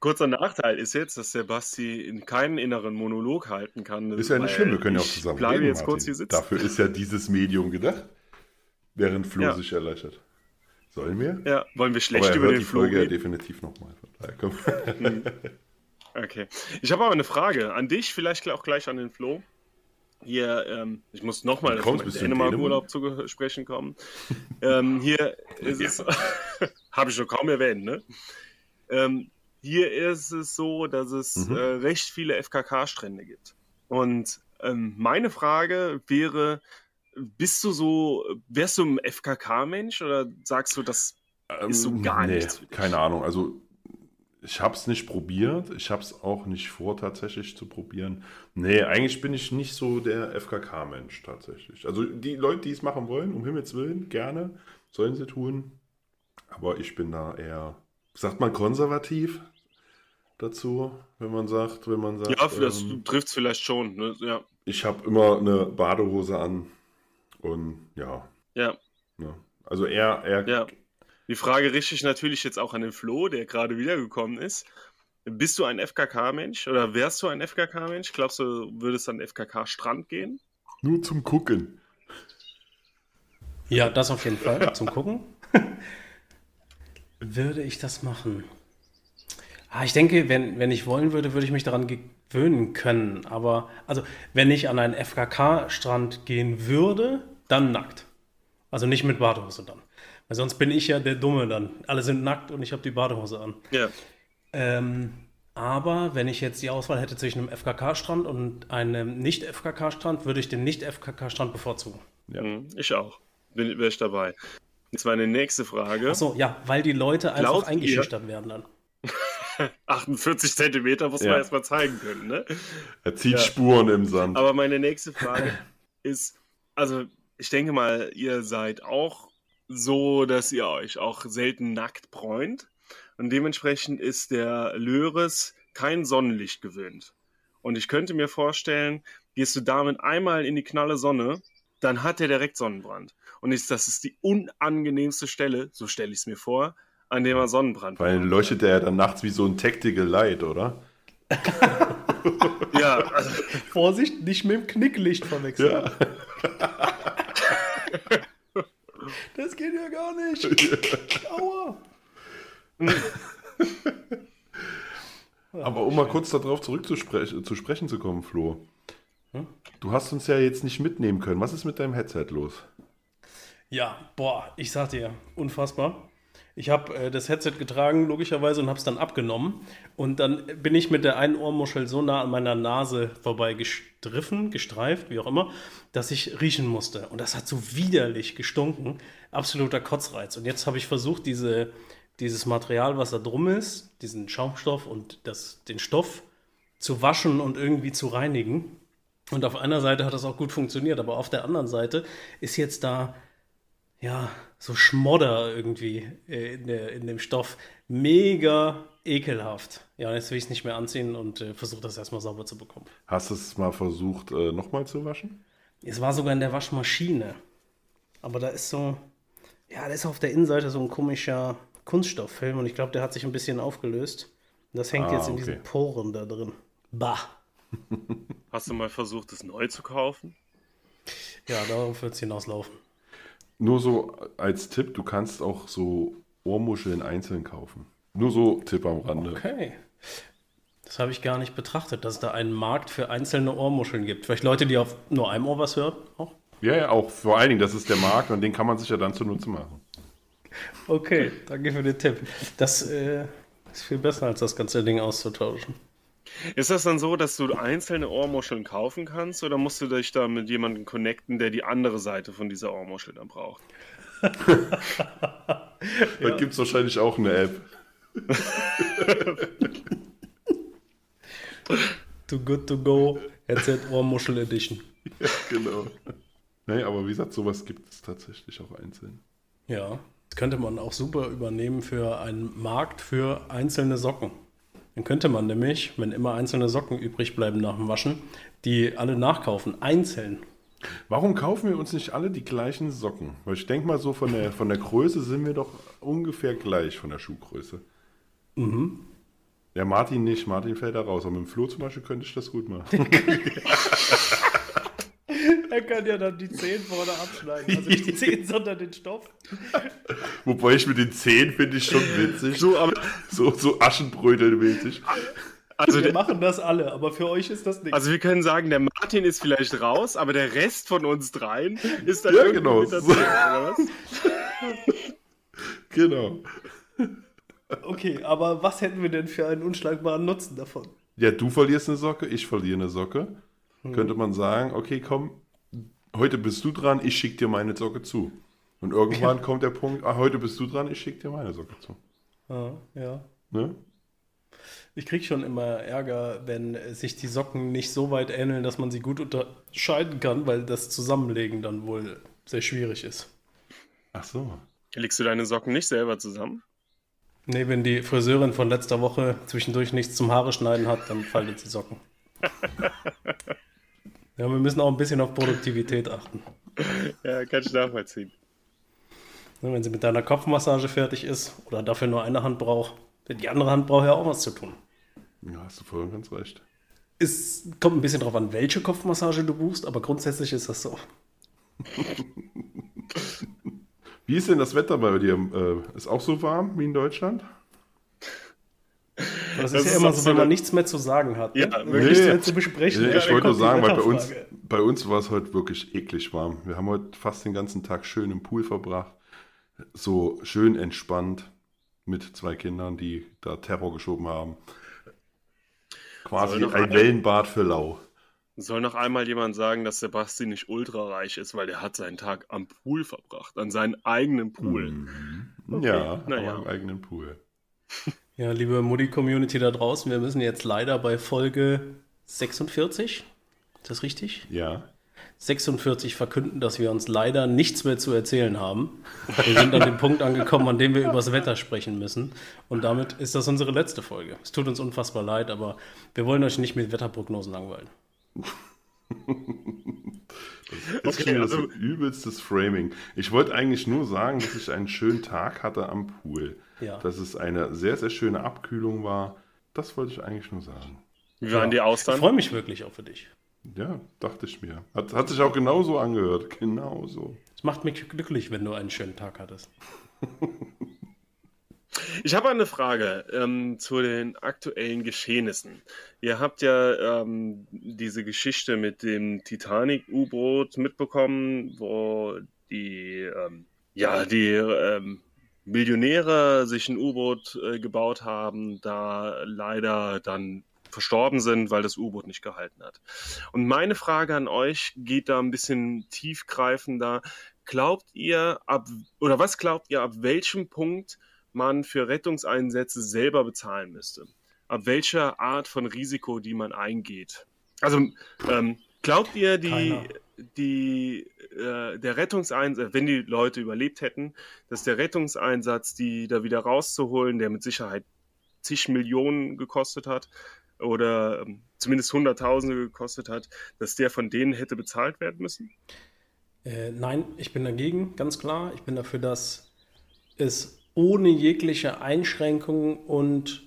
Kurzer Nachteil ist jetzt, dass der Basti in keinen inneren Monolog halten kann. Ist ja nicht schlimm, wir können ja auch zusammen bleibe reden, jetzt Martin. kurz hier sitzen. Dafür ist ja dieses Medium gedacht, während Flo Ja. sich erleichtert. Sollen wir? Ja, wollen wir schlecht er über den die Flo Folge ja reden? definitiv nochmal. Komm. Okay. Ich habe aber eine Frage an dich, vielleicht auch gleich an den Flo. Hier, ähm, ich muss nochmal in Dänemark-Urlaub zu sprechen kommen. ähm, hier ist es, habe ich schon kaum erwähnt, ne? Ähm, hier ist es so, dass es Mhm. äh, recht viele FKK-Strände gibt. Und ähm, meine Frage wäre, bist du so, wärst du ein FKK-Mensch oder sagst du, das ist so gar Ähm, nee, nichts? Keine Ahnung. Also ich habe es nicht probiert. Ich habe es auch nicht vor, tatsächlich zu probieren. Nee, eigentlich bin ich nicht so der FKK-Mensch tatsächlich. Also die Leute, die es machen wollen, um Himmels Willen, gerne, sollen sie tun. Aber ich bin da eher, sagt man konservativ dazu, wenn man sagt, wenn man sagt, Ja, das ähm, trifft es vielleicht schon. Ne? Ja, ich habe immer eine Badehose an und ja, ja. ne. also eher, eher Ja. Die Frage richte ich natürlich jetzt auch an den Flo, der gerade wiedergekommen ist. Bist du ein FKK-Mensch oder wärst du ein FKK-Mensch? Glaubst du, würdest an den FKK-Strand gehen? nur zum Gucken. Ja, das auf jeden Fall. Zum Gucken. würde ich das machen? Ah, ich denke, wenn, wenn ich wollen würde, würde ich mich daran gewöhnen können. Aber, also, wenn ich an einen FKK-Strand gehen würde, dann nackt. Also nicht mit Badehose dann. Weil sonst bin ich ja der Dumme dann. Alle sind nackt und ich habe die Badehose an. Ja. Ähm, aber wenn ich jetzt die Auswahl hätte zwischen einem FKK-Strand und einem Nicht-FKK-Strand, würde ich den Nicht-FKK-Strand bevorzugen. Ja. Mhm, Ich auch. Bin wäre ich dabei. Jetzt meine nächste Frage. Achso, ja, weil die Leute einfach Glaubt ihr- eingeschüchtert werden dann. 48 Zentimeter muss Ja. man erstmal zeigen können, ne? Er zieht Ja. Spuren im Sand. Aber meine nächste Frage ist, also ich denke mal, ihr seid auch so, dass ihr euch auch selten nackt bräunt. Und dementsprechend ist der Löres kein Sonnenlicht gewöhnt. Und ich könnte mir vorstellen, gehst du damit einmal in die knalle Sonne, dann hat er direkt Sonnenbrand. Und ist, das ist die unangenehmste Stelle, so stelle ich es mir vor, an dem er Sonnenbrand Weil bekommt. leuchtet er ja dann nachts wie so ein Tactical Light, oder? Ja, also, Vorsicht, nicht mit dem Knicklicht verwechseln. Ja. Das geht ja gar nicht. Aua. Aber um mal kurz darauf zurückzusprechen zu sprechen zu kommen, Flo. Du hast uns ja jetzt nicht mitnehmen können. Was ist mit deinem Headset los? Ja, boah, ich sag dir, unfassbar. Ich habe äh, das Headset getragen, logischerweise, und habe es dann abgenommen. Und dann bin ich mit der einen Ohrmuschel so nah an meiner Nase vorbei gestriffen, gestreift, wie auch immer, dass ich riechen musste. Und das hat so widerlich gestunken. Absoluter Kotzreiz. Und jetzt habe ich versucht, diese, dieses Material, was da drum ist, diesen Schaumstoff und das, den Stoff zu waschen und irgendwie zu reinigen. Und auf einer Seite hat das auch gut funktioniert, aber auf der anderen Seite ist jetzt da ja, so Schmodder irgendwie äh, in, der, in dem Stoff. Mega ekelhaft. Ja, jetzt will ich es nicht mehr anziehen und äh, versuche das erstmal sauber zu bekommen. Hast du es mal versucht, äh, nochmal zu waschen? Es war sogar in der Waschmaschine. Aber da ist so, ja, da ist auf der Innenseite so ein komischer Kunststofffilm und ich glaube, der hat sich ein bisschen aufgelöst. Das hängt Ah, jetzt in okay. diesen Poren da drin. Bah. hast du mal versucht, es neu zu kaufen? Ja, darauf wird es hinauslaufen. Nur so als Tipp, du kannst auch so Ohrmuscheln einzeln kaufen. Nur so Tipp am Rande. Okay. Das habe ich gar nicht betrachtet, dass es da einen Markt für einzelne Ohrmuscheln gibt. Vielleicht Leute, die auf nur einem Ohr was hören. Auch. Ja, ja, auch vor allen Dingen, das ist der Markt und den kann man sich ja dann zunutze machen. Okay, danke für den Tipp. Das äh, ist viel besser, als das ganze Ding auszutauschen. Ist das dann so, dass du einzelne Ohrmuscheln kaufen kannst oder musst du dich da mit jemandem connecten, der die andere Seite von dieser Ohrmuschel dann braucht? Da gibt es wahrscheinlich auch eine App. Too good to go. Headset Ohrmuschel Edition. Ja, genau. Nee, aber wie gesagt, sowas gibt es tatsächlich auch einzeln. Ja, das könnte man auch super übernehmen für einen Markt für einzelne Socken. Dann könnte man nämlich, wenn immer einzelne Socken übrig bleiben nach dem Waschen, die alle nachkaufen, einzeln. Warum kaufen wir uns nicht alle die gleichen Socken? Weil ich denke mal so, von der, von der Größe sind wir doch ungefähr gleich von der Schuhgröße. Mhm. Ja, Martin nicht. Martin fällt da raus. Aber mit dem Flo zum Beispiel könnte ich das gut machen. Er kann ja dann die Zehen vorne abschneiden. Also nicht die Zehen, sondern den Stoff. Wobei ich mit den Zehen finde ich schon witzig. So, So, so Aschenbrödel-mäßig. also, Wir der, machen das alle, aber für euch ist das nichts. also wir können sagen, der Martin ist vielleicht raus, aber der Rest von uns dreien ist dann Ja, irgendwie genau. mit dazu, oder was? Genau. okay, aber was hätten wir denn für einen unschlagbaren Nutzen davon? Ja, du verlierst eine Socke, ich verliere eine Socke. Könnte man sagen, okay, komm, heute bist du dran, ich schicke dir meine Socke zu. Und irgendwann kommt der Punkt, ah, heute bist du dran, ich schicke dir meine Socke zu. Ah, ja. Ne? Ich kriege schon immer Ärger, wenn sich die Socken nicht so weit ähneln, dass man sie gut unterscheiden kann, weil das Zusammenlegen dann wohl sehr schwierig ist. Ach so. Legst du deine Socken nicht selber zusammen? Nee, wenn die Friseurin von letzter Woche zwischendurch nichts zum Haare schneiden hat, dann faltet sie Socken. Ja, wir müssen auch ein bisschen auf Produktivität achten. Ja, kann ich nachvollziehen. Wenn sie mit deiner Kopfmassage fertig ist oder dafür nur eine Hand braucht, die andere Hand braucht ja auch was zu tun. Ja, hast du voll und ganz recht. Es kommt ein bisschen drauf an, welche Kopfmassage du buchst, aber grundsätzlich ist das so. Wie ist denn das Wetter bei dir? Äh, ist auch so warm wie in Deutschland? Das, Das ist ja immer so, wenn man nichts mehr zu sagen hat. Ne? Ja, Und wirklich. nichts mehr zu besprechen. Nee, Ja, ich wollte nur sagen, weil bei uns, bei uns war es heute wirklich eklig warm. Wir haben heute fast den ganzen Tag schön im Pool verbracht. So schön entspannt mit zwei Kindern, die da Terror geschoben haben. Quasi ein Wellenbad für Lau. Soll noch einmal jemand sagen, dass Sebastian nicht ultrareich ist, weil der hat seinen Tag am Pool verbracht, an seinen eigenen Pool. Mhm. Ja, naja. im eigenen Pool. Ja, liebe Mutti-Community da draußen, wir müssen jetzt leider bei Folge 46, ist das richtig? Ja. 46 verkünden, dass wir uns leider nichts mehr zu erzählen haben. Wir sind an dem Punkt angekommen, an dem wir über das Wetter sprechen müssen. Und damit ist das unsere letzte Folge. Es tut uns unfassbar leid, aber wir wollen euch nicht mit Wetterprognosen langweilen. Das ist Okay, schon also- so übelstes Framing. Ich wollte eigentlich nur sagen, dass ich einen schönen Tag hatte am Pool. Ja. Dass es eine sehr, sehr schöne Abkühlung war. Das wollte ich eigentlich nur sagen. Wie waren die Ich Austern? freue mich wirklich auch für dich. Ja, dachte ich mir. Hat, hat sich auch genauso angehört. Genauso. Es macht mich glücklich, wenn du einen schönen Tag hattest. Ich habe eine Frage ähm, zu den aktuellen Geschehnissen. Ihr habt ja ähm, diese Geschichte mit dem Titanic-U-Boot mitbekommen, wo die, ähm, ja, die ähm, Millionäre sich ein U-Boot äh, gebaut haben, da leider dann verstorben sind, weil das U-Boot nicht gehalten hat. Und meine Frage an euch geht da ein bisschen tiefgreifender. Glaubt ihr ab oder was glaubt ihr ab welchem Punkt man für Rettungseinsätze selber bezahlen müsste? Ab welcher Art von Risiko, die man eingeht? Also ähm, glaubt ihr die Keiner. die äh, der Rettungseinsatz, wenn die Leute überlebt hätten, dass der Rettungseinsatz, die da wieder rauszuholen, der mit Sicherheit zig Millionen gekostet hat oder ähm, zumindest Hunderttausende gekostet hat, dass der von denen hätte bezahlt werden müssen? Äh, nein, ich bin dagegen, ganz klar. Ich bin dafür, dass es ohne jegliche Einschränkung und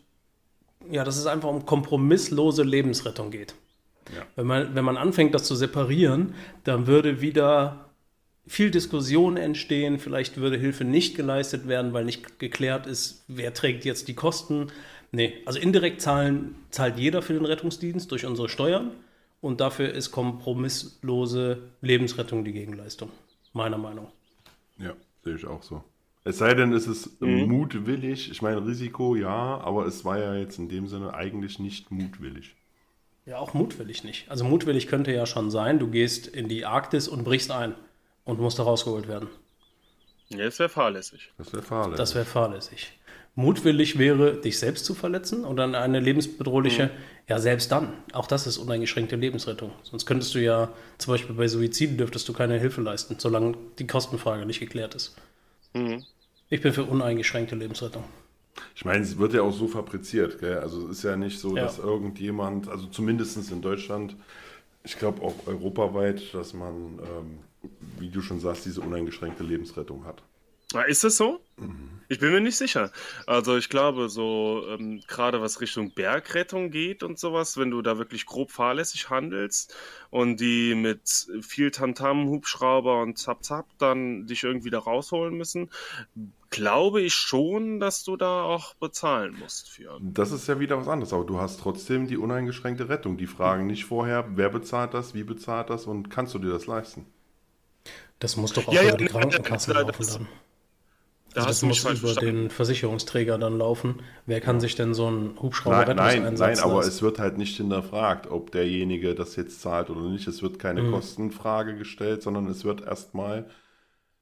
ja, dass es einfach um kompromisslose Lebensrettung geht. Ja. Wenn, man, wenn man anfängt, das zu separieren, dann würde wieder viel Diskussion entstehen. Vielleicht würde Hilfe nicht geleistet werden, weil nicht geklärt ist, wer trägt jetzt die Kosten. Nee, also indirekt zahlen, zahlt jeder für den Rettungsdienst durch unsere Steuern. und dafür ist kompromisslose Lebensrettung die Gegenleistung. Meiner Meinung. Ja, sehe ich auch so. Es sei denn, es ist Mhm. mutwillig. Ich meine, Risiko ja, aber es war ja jetzt in dem Sinne eigentlich nicht mutwillig. Ja, auch mutwillig nicht. Also mutwillig könnte ja schon sein, du gehst in die Arktis und brichst ein und musst da rausgeholt werden. Ja, das wäre fahrlässig. Das wäre fahrlässig. Das wäre fahrlässig. Mutwillig wäre, dich selbst zu verletzen oder in eine lebensbedrohliche, ja, selbst dann. Auch das ist uneingeschränkte Lebensrettung. Sonst könntest du ja, zum Beispiel bei Suiziden dürftest du keine Hilfe leisten, solange die Kostenfrage nicht geklärt ist. Mhm. Ich bin für uneingeschränkte Lebensrettung. Ich meine, es wird ja auch so fabriziert, gell? Also es ist ja nicht so, Ja. dass irgendjemand, also zumindest in Deutschland, ich glaube auch europaweit, dass man, ähm, wie du schon sagst, diese uneingeschränkte Lebensrettung hat. Ist das so? Ich bin mir nicht sicher. Also ich glaube, so ähm, gerade was Richtung Bergrettung geht und sowas, wenn du da wirklich grob fahrlässig handelst und die mit viel Tamtam, Hubschrauber und Zap-Zap dann dich irgendwie da rausholen müssen, glaube ich schon, dass du da auch bezahlen musst für. Das ist ja wieder was anderes, aber du hast trotzdem die uneingeschränkte Rettung. Die fragen nicht vorher, wer bezahlt das, wie bezahlt das und kannst du dir das leisten? Das muss doch auch Ja, ja, über die nee, Krankenkassen das- laufen dann. Da Also das muss über verstanden. den Versicherungsträger dann laufen. Wer kann sich denn so einen Nein, nein, Hubschrauber-Rettungseinsatz nein, aber es wird halt nicht hinterfragt, ob derjenige das jetzt zahlt oder nicht. Es wird keine Mhm. Kostenfrage gestellt, sondern es wird erstmal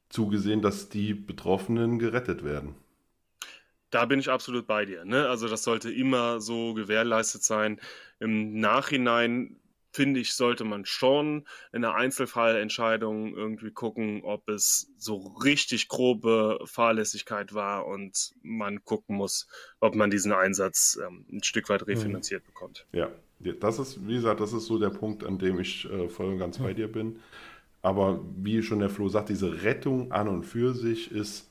zugesehen, dass die Betroffenen gerettet werden. Da bin ich absolut bei dir. Ne? Also das sollte immer so gewährleistet sein. Im Nachhinein finde ich, sollte man schon in einer Einzelfallentscheidung irgendwie gucken, ob es so richtig grobe Fahrlässigkeit war und man gucken muss, ob man diesen Einsatz ähm, ein Stück weit refinanziert bekommt. Ja, das ist, wie gesagt, das ist so der Punkt, an dem ich äh, voll und ganz bei dir bin. Aber wie schon der Flo sagt, diese Rettung an und für sich ist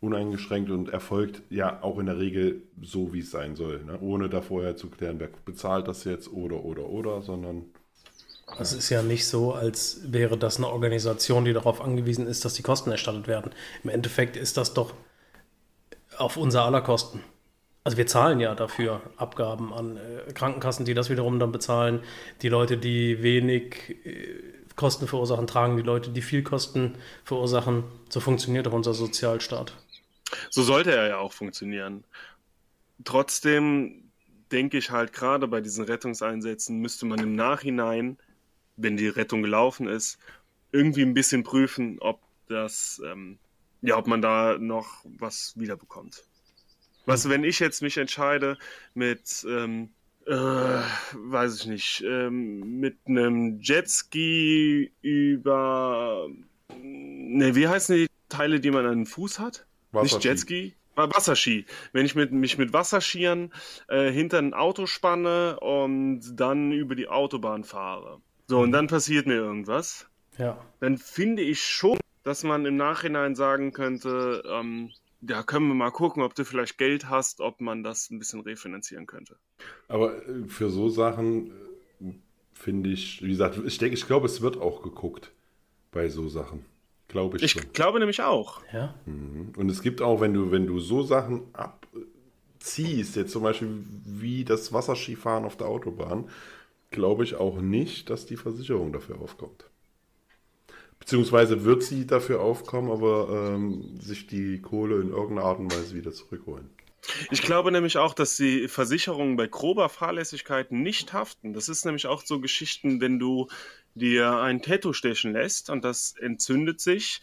uneingeschränkt und erfolgt ja auch in der Regel so, wie es sein soll. Ne? Ohne da vorher zu klären, wer bezahlt das jetzt oder, oder, oder, sondern Es ist ja nicht so, als wäre das eine Organisation, die darauf angewiesen ist, dass die Kosten erstattet werden. Im Endeffekt ist das doch auf unser aller Kosten. Also wir zahlen ja dafür Abgaben an äh, Krankenkassen, die das wiederum dann bezahlen. Die Leute, die wenig äh, Kosten verursachen, tragen die Leute, die viel Kosten verursachen. So funktioniert doch unser Sozialstaat. So sollte er ja auch funktionieren. Trotzdem denke ich halt gerade bei diesen Rettungseinsätzen müsste man im Nachhinein, wenn die Rettung gelaufen ist, irgendwie ein bisschen prüfen, ob das, ähm, ja, ob man da noch was wiederbekommt. Was, wenn ich jetzt mich entscheide mit, ähm, äh, weiß ich nicht, ähm, mit einem Jetski über, ne, wie heißen die Teile, die man an den Fuß hat? Nicht Wasserski. Jetski, war Wasserski. Wenn ich mit, mich mit Wasserskiern äh, hinter ein Auto spanne und dann über die Autobahn fahre. So, und dann passiert mir irgendwas. Ja. Dann finde ich schon, dass man im Nachhinein sagen könnte, ähm, ja, können wir mal gucken, ob du vielleicht Geld hast, ob man das ein bisschen refinanzieren könnte. Aber äh, für so Sachen äh, finde ich, wie gesagt, ich denke, ich glaube, es wird auch geguckt bei so Sachen. Glaube ich, Ich schon. glaube nämlich auch. Ja. Und es gibt auch, wenn du, wenn du so Sachen abziehst, jetzt zum Beispiel wie das Wasserskifahren auf der Autobahn, glaube ich auch nicht, dass die Versicherung dafür aufkommt. Beziehungsweise wird sie dafür aufkommen, aber ähm, sich die Kohle in irgendeiner Art und Weise wieder zurückholen. Ich glaube nämlich auch, dass die Versicherungen bei grober Fahrlässigkeit nicht haften. Das ist nämlich auch so Geschichten, wenn du dir ein Tattoo stechen lässt und das entzündet sich,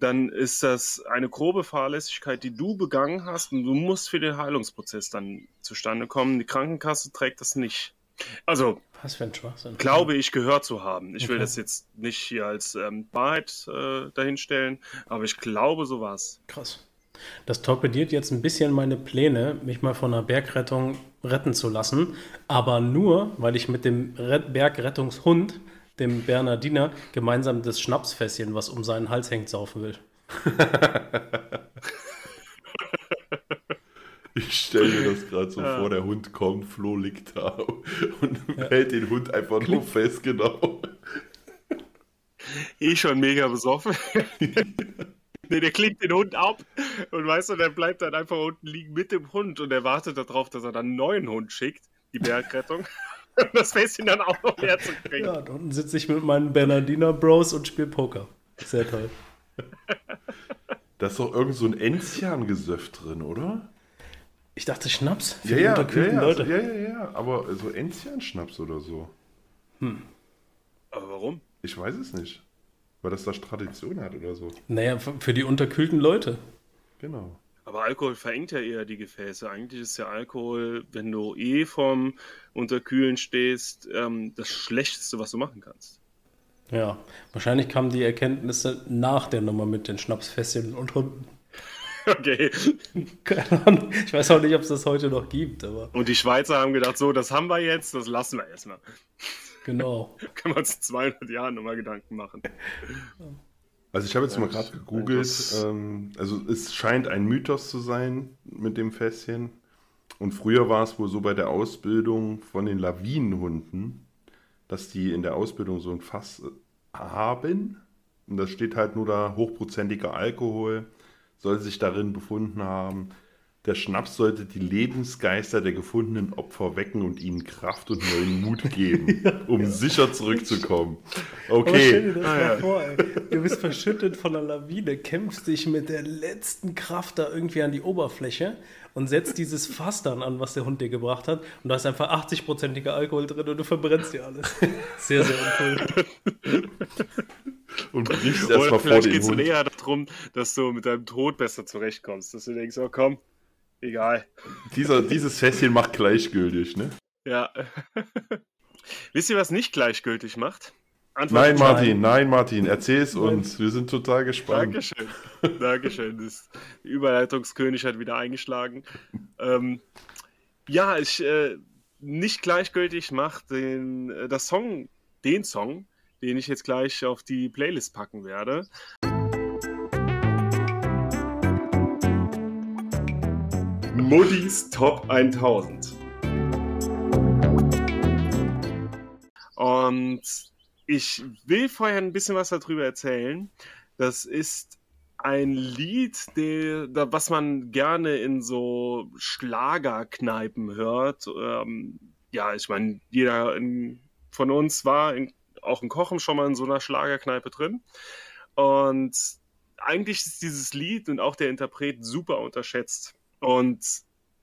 dann ist das eine grobe Fahrlässigkeit, die du begangen hast und du musst für den Heilungsprozess dann zustande kommen. Die Krankenkasse trägt das nicht. Also Was für ein Schwachsinn. glaube ich gehört zu haben. Ich will Okay. das jetzt nicht hier als ähm, Wahrheit äh, dahinstellen, aber ich glaube, so war's. Krass. Das torpediert jetzt ein bisschen meine Pläne, mich mal von einer Bergrettung retten zu lassen. Aber nur, weil ich mit dem Ret Bergrettungshund, dem Bernardiner, gemeinsam das Schnapsfässchen, was um seinen Hals hängt, saufen will. Ich stelle mir das gerade so vor, der Hund kommt, Flo liegt da und hält den Hund einfach nur fest, genau. eh schon mega besoffen. nee, der klingt den Hund ab und weißt du, der bleibt dann einfach unten liegen mit dem Hund und er wartet darauf, dass er dann einen neuen Hund schickt, die Bergrettung. Um das Fässchen dann auch noch leer zu kriegen. Ja, da unten sitze ich mit meinen Bernardiner Bros und spiele Poker. Sehr toll. Da ist doch irgend so ein Enzian-Gesöff drin, oder? Ich dachte Schnaps für Ja, die ja, ja, unterkühlten ja, Leute. ja, ja, ja, aber so Enzian-Schnaps oder so. Aber warum? Ich weiß es nicht. Weil das da Tradition hat oder so. Naja, für die unterkühlten Leute. Genau. Aber Alkohol verengt ja eher die Gefäße. Eigentlich ist ja Alkohol, wenn du eh vorm Unterkühlen stehst, ähm, das Schlechteste, was du machen kannst. Ja, wahrscheinlich kamen die Erkenntnisse nach der Nummer mit den Schnapsfässchen und Hunden. Okay. Keine Ahnung. Ich weiß auch nicht, ob es das heute noch gibt, aber Und die Schweizer haben gedacht, so, das haben wir jetzt, das lassen wir erstmal. genau. Können wir uns in 200 Jahren nochmal Gedanken machen. Also ich habe jetzt mal gerade gegoogelt. Ähm, also es scheint ein Mythos zu sein mit dem Fässchen. Und früher war es wohl so bei der Ausbildung von den Lawinenhunden, dass die in der Ausbildung so ein Fass äh, haben. Und da steht halt nur da hochprozentiger Alkohol, soll sich darin befunden haben. Der Schnaps sollte die Lebensgeister der gefundenen Opfer wecken und ihnen Kraft und neuen Mut geben, um sicher zurückzukommen. Aber stell Okay. dir das mal vor, ey. Du bist verschüttet von einer Lawine, kämpfst dich mit der letzten Kraft da irgendwie an die Oberfläche und setzt dieses Fass dann an, was der Hund dir gebracht hat. Und da ist einfach 80-prozentiger Alkohol drin und du verbrennst dir alles. Sehr, sehr uncool. Und brichst Oder erstmal vor vielleicht den geht es Hund. eher darum, dass du mit deinem Tod besser zurechtkommst. Dass du denkst, oh komm, egal. Dieser, dieses Fässchen macht gleichgültig, ne? Ja. Wisst ihr, was nicht gleichgültig macht? Antwort Nein, Martin, nein, Martin, erzähl es uns. Wir sind total gespannt. Dankeschön. Dankeschön. Das Überleitungskönig hat wieder eingeschlagen. Ähm, ja, ich äh, nicht gleichgültig macht den äh, das Song, den Song, den ich jetzt gleich auf die Playlist packen werde. Muddis Top 1000. Und ich will vorher ein bisschen was darüber erzählen. Das ist ein Lied, der, was man gerne in so Schlagerkneipen hört. Ähm, ja, ich meine, jeder in, von uns war in, auch in Kochen schon mal in so einer Schlagerkneipe drin. Und eigentlich ist dieses Lied und auch der Interpret super unterschätzt. Und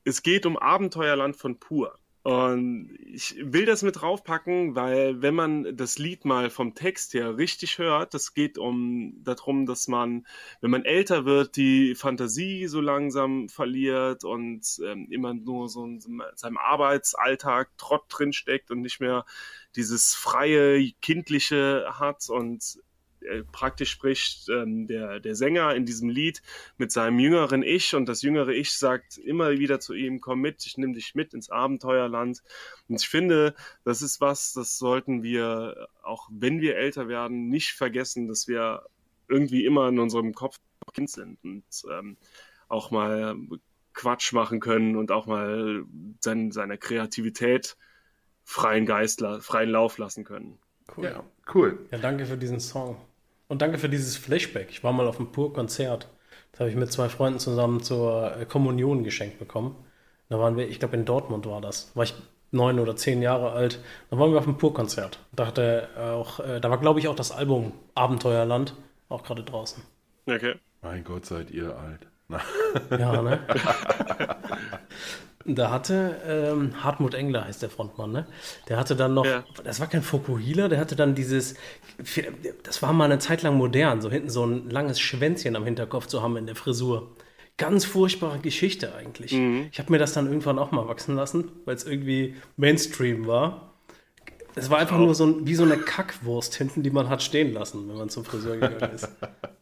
es geht um Abenteuerland von Pur. Und ich will das mit draufpacken, weil wenn man das Lied mal vom Text her richtig hört, das geht um darum, dass man, wenn man älter wird, die Fantasie so langsam verliert und ähm, immer nur so in seinem Arbeitsalltag Trott drinsteckt und nicht mehr dieses freie, kindliche hat und praktisch spricht ähm, der, der Sänger in diesem Lied mit seinem jüngeren Ich und das jüngere Ich sagt immer wieder zu ihm, komm mit, ich nehme dich mit ins Abenteuerland. Und ich finde, das ist was, das sollten wir, auch wenn wir älter werden, nicht vergessen, dass wir irgendwie immer in unserem Kopf noch Kind sind und ähm, auch mal Quatsch machen können und auch mal sein, seiner Kreativität freien Geist, freien Lauf lassen können. Cool. Ja, cool. Ja, danke für diesen Song. Und danke für dieses Flashback. Ich war mal auf einem Pur-Konzert. Das habe ich mit zwei Freunden zusammen zur äh, Kommunion geschenkt bekommen. Da waren wir, ich glaube in Dortmund war das. War ich neun oder zehn Jahre alt. Da waren wir auf einem Pur-Konzert. Da, hatte auch, äh, da war, glaube ich, auch das Album Abenteuerland auch gerade draußen. Okay. Mein Gott, seid ihr alt. Ja, ne? Da hatte ähm, Hartmut Engler heißt der Frontmann, ne? Der hatte dann noch, Ja. das war kein Fokuhila, der hatte dann dieses, das war mal eine Zeit lang modern, so hinten so ein langes Schwänzchen am Hinterkopf zu haben in der Frisur. Ganz furchtbare Geschichte eigentlich. Ich habe mir das dann irgendwann auch mal wachsen lassen, weil es irgendwie Mainstream war. Es war einfach nur so ein, wie so eine Kackwurst hinten, die man hat stehen lassen, wenn man zum Friseur gegangen ist.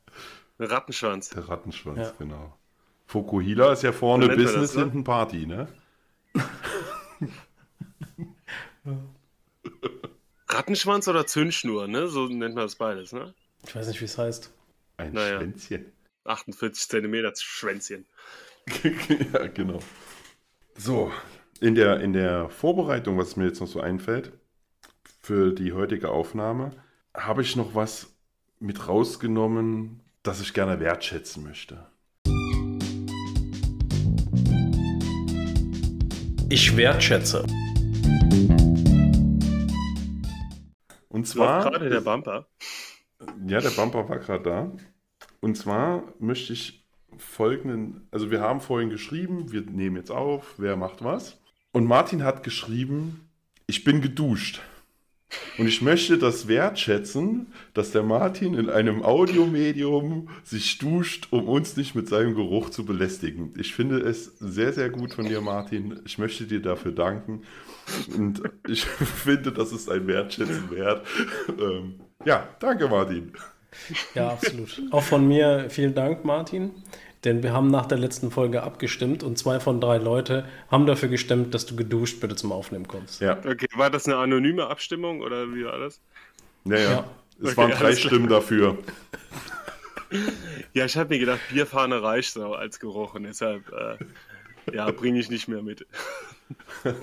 Rattenschwanz. der Rattenschwanz, Ja. genau. Fokuhila ist ja vorne man Business, das, ne? hinten Party, ne? Rattenschwanz oder Zündschnur, ne? So nennt man das beides, ne? Ich weiß nicht, wie es heißt. Ein Naja. Schwänzchen. 48 Zentimeter Schwänzchen. ja, genau. So, in der, in der Vorbereitung, was mir jetzt noch so einfällt, für die heutige Aufnahme, habe ich noch was mit rausgenommen, das ich gerne wertschätzen möchte. ich wertschätze. Und zwar. gerade der Bumper. Ja, der Bumper war gerade da. Und zwar möchte ich folgenden. Also, wir haben vorhin geschrieben, wir nehmen jetzt auf, wer macht was. Und Martin hat geschrieben, ich bin geduscht. Und ich möchte das wertschätzen, dass der Martin in einem Audiomedium sich duscht, um uns nicht mit seinem Geruch zu belästigen. Ich finde es sehr, sehr gut von dir, Martin. Ich möchte dir dafür danken. Und ich finde, das ist ein Wertschätzen wert. Ähm, ja, danke, Martin. Ja, absolut. Auch von mir vielen Dank, Martin. Denn wir haben nach der letzten Folge abgestimmt und zwei von drei Leute haben dafür gestimmt, dass du geduscht bitte zum Aufnehmen kommst. Ja. Okay, war das eine anonyme Abstimmung oder wie war das? Naja, Ja. es Okay, waren drei alles klar. Stimmen dafür. Ja, ich habe mir gedacht, Bierfahne reicht so als Geruch und deshalb äh, ja, bringe ich nicht mehr mit.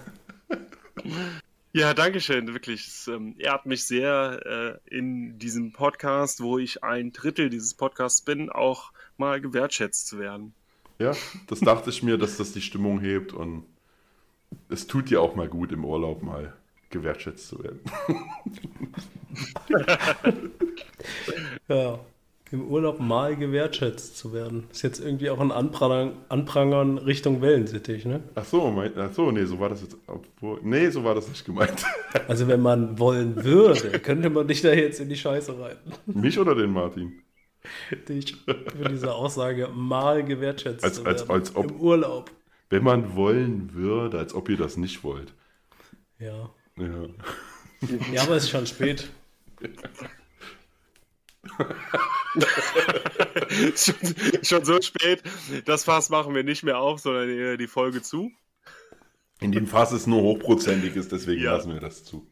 ja, danke schön, wirklich. Es ähm, ehrt mich sehr, äh, in diesem Podcast, wo ich ein Drittel dieses Podcasts bin, auch mal gewertschätzt zu werden. Ja, das dachte ich mir, dass das die Stimmung hebt und es tut dir auch mal gut, im Urlaub mal gewertschätzt zu werden. Ja. Im Urlaub mal gewertschätzt zu werden. Ist jetzt irgendwie auch ein Anprangern, Anprangern Richtung Wellensittich, ne? Ach so, mein, ach so, nee, so war das jetzt. Obwohl, nee, so war das nicht gemeint. Also wenn man wollen würde, könnte man dich da jetzt in die Scheiße reiten. Mich oder den Martin? Dich für diese Aussage mal gewertschätzt Als- als- als ob- Im Urlaub. Wenn man wollen würde, als ob ihr das nicht wollt. Ja. Ja. Ja, aber es ist schon spät. schon, schon so spät, das Fass machen wir nicht mehr auf, sondern eher die Folge zu. In dem Fass ist nur hochprozentiges, deswegen Ja. lassen wir das zu.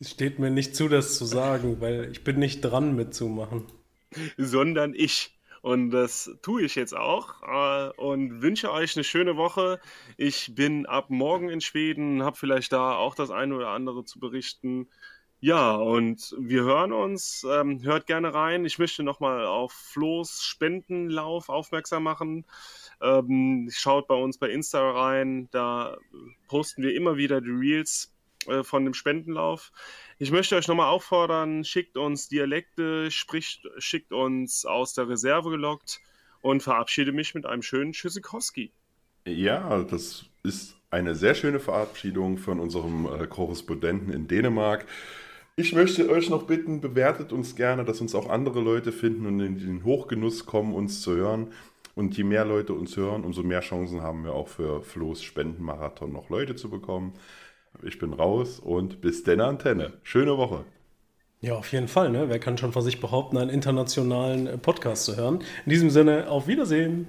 Es steht mir nicht zu, das zu sagen, weil ich bin nicht dran mitzumachen. sondern ich. Und das tue ich jetzt auch äh, und wünsche euch eine schöne Woche. Ich bin ab morgen in Schweden, habe vielleicht da auch das eine oder andere zu berichten. Ja, und wir hören uns. Ähm, hört gerne rein. Ich möchte nochmal auf Flo's Spendenlauf aufmerksam machen. Ähm, schaut bei uns bei Insta rein. Da posten wir immer wieder die Reels äh, von dem Spendenlauf. Ich möchte euch nochmal auffordern, schickt uns Dialekte, spricht, schickt uns aus der Reserve gelockt und verabschiede mich mit einem schönen Tschüssikowski. Ja, das ist eine sehr schöne Verabschiedung von unserem äh, Korrespondenten in Dänemark. Ich möchte euch noch bitten, bewertet uns gerne, dass uns auch andere Leute finden und in den Hochgenuss kommen, uns zu hören. Und je mehr Leute uns hören, umso mehr Chancen haben wir auch für Flo's Spendenmarathon noch Leute zu bekommen. Ich bin raus und bis denn Antenne. Schöne Woche. Ja, auf jeden Fall. Ne? Wer kann schon von sich behaupten, einen internationalen äh, Podcast zu hören? In diesem Sinne, auf Wiedersehen.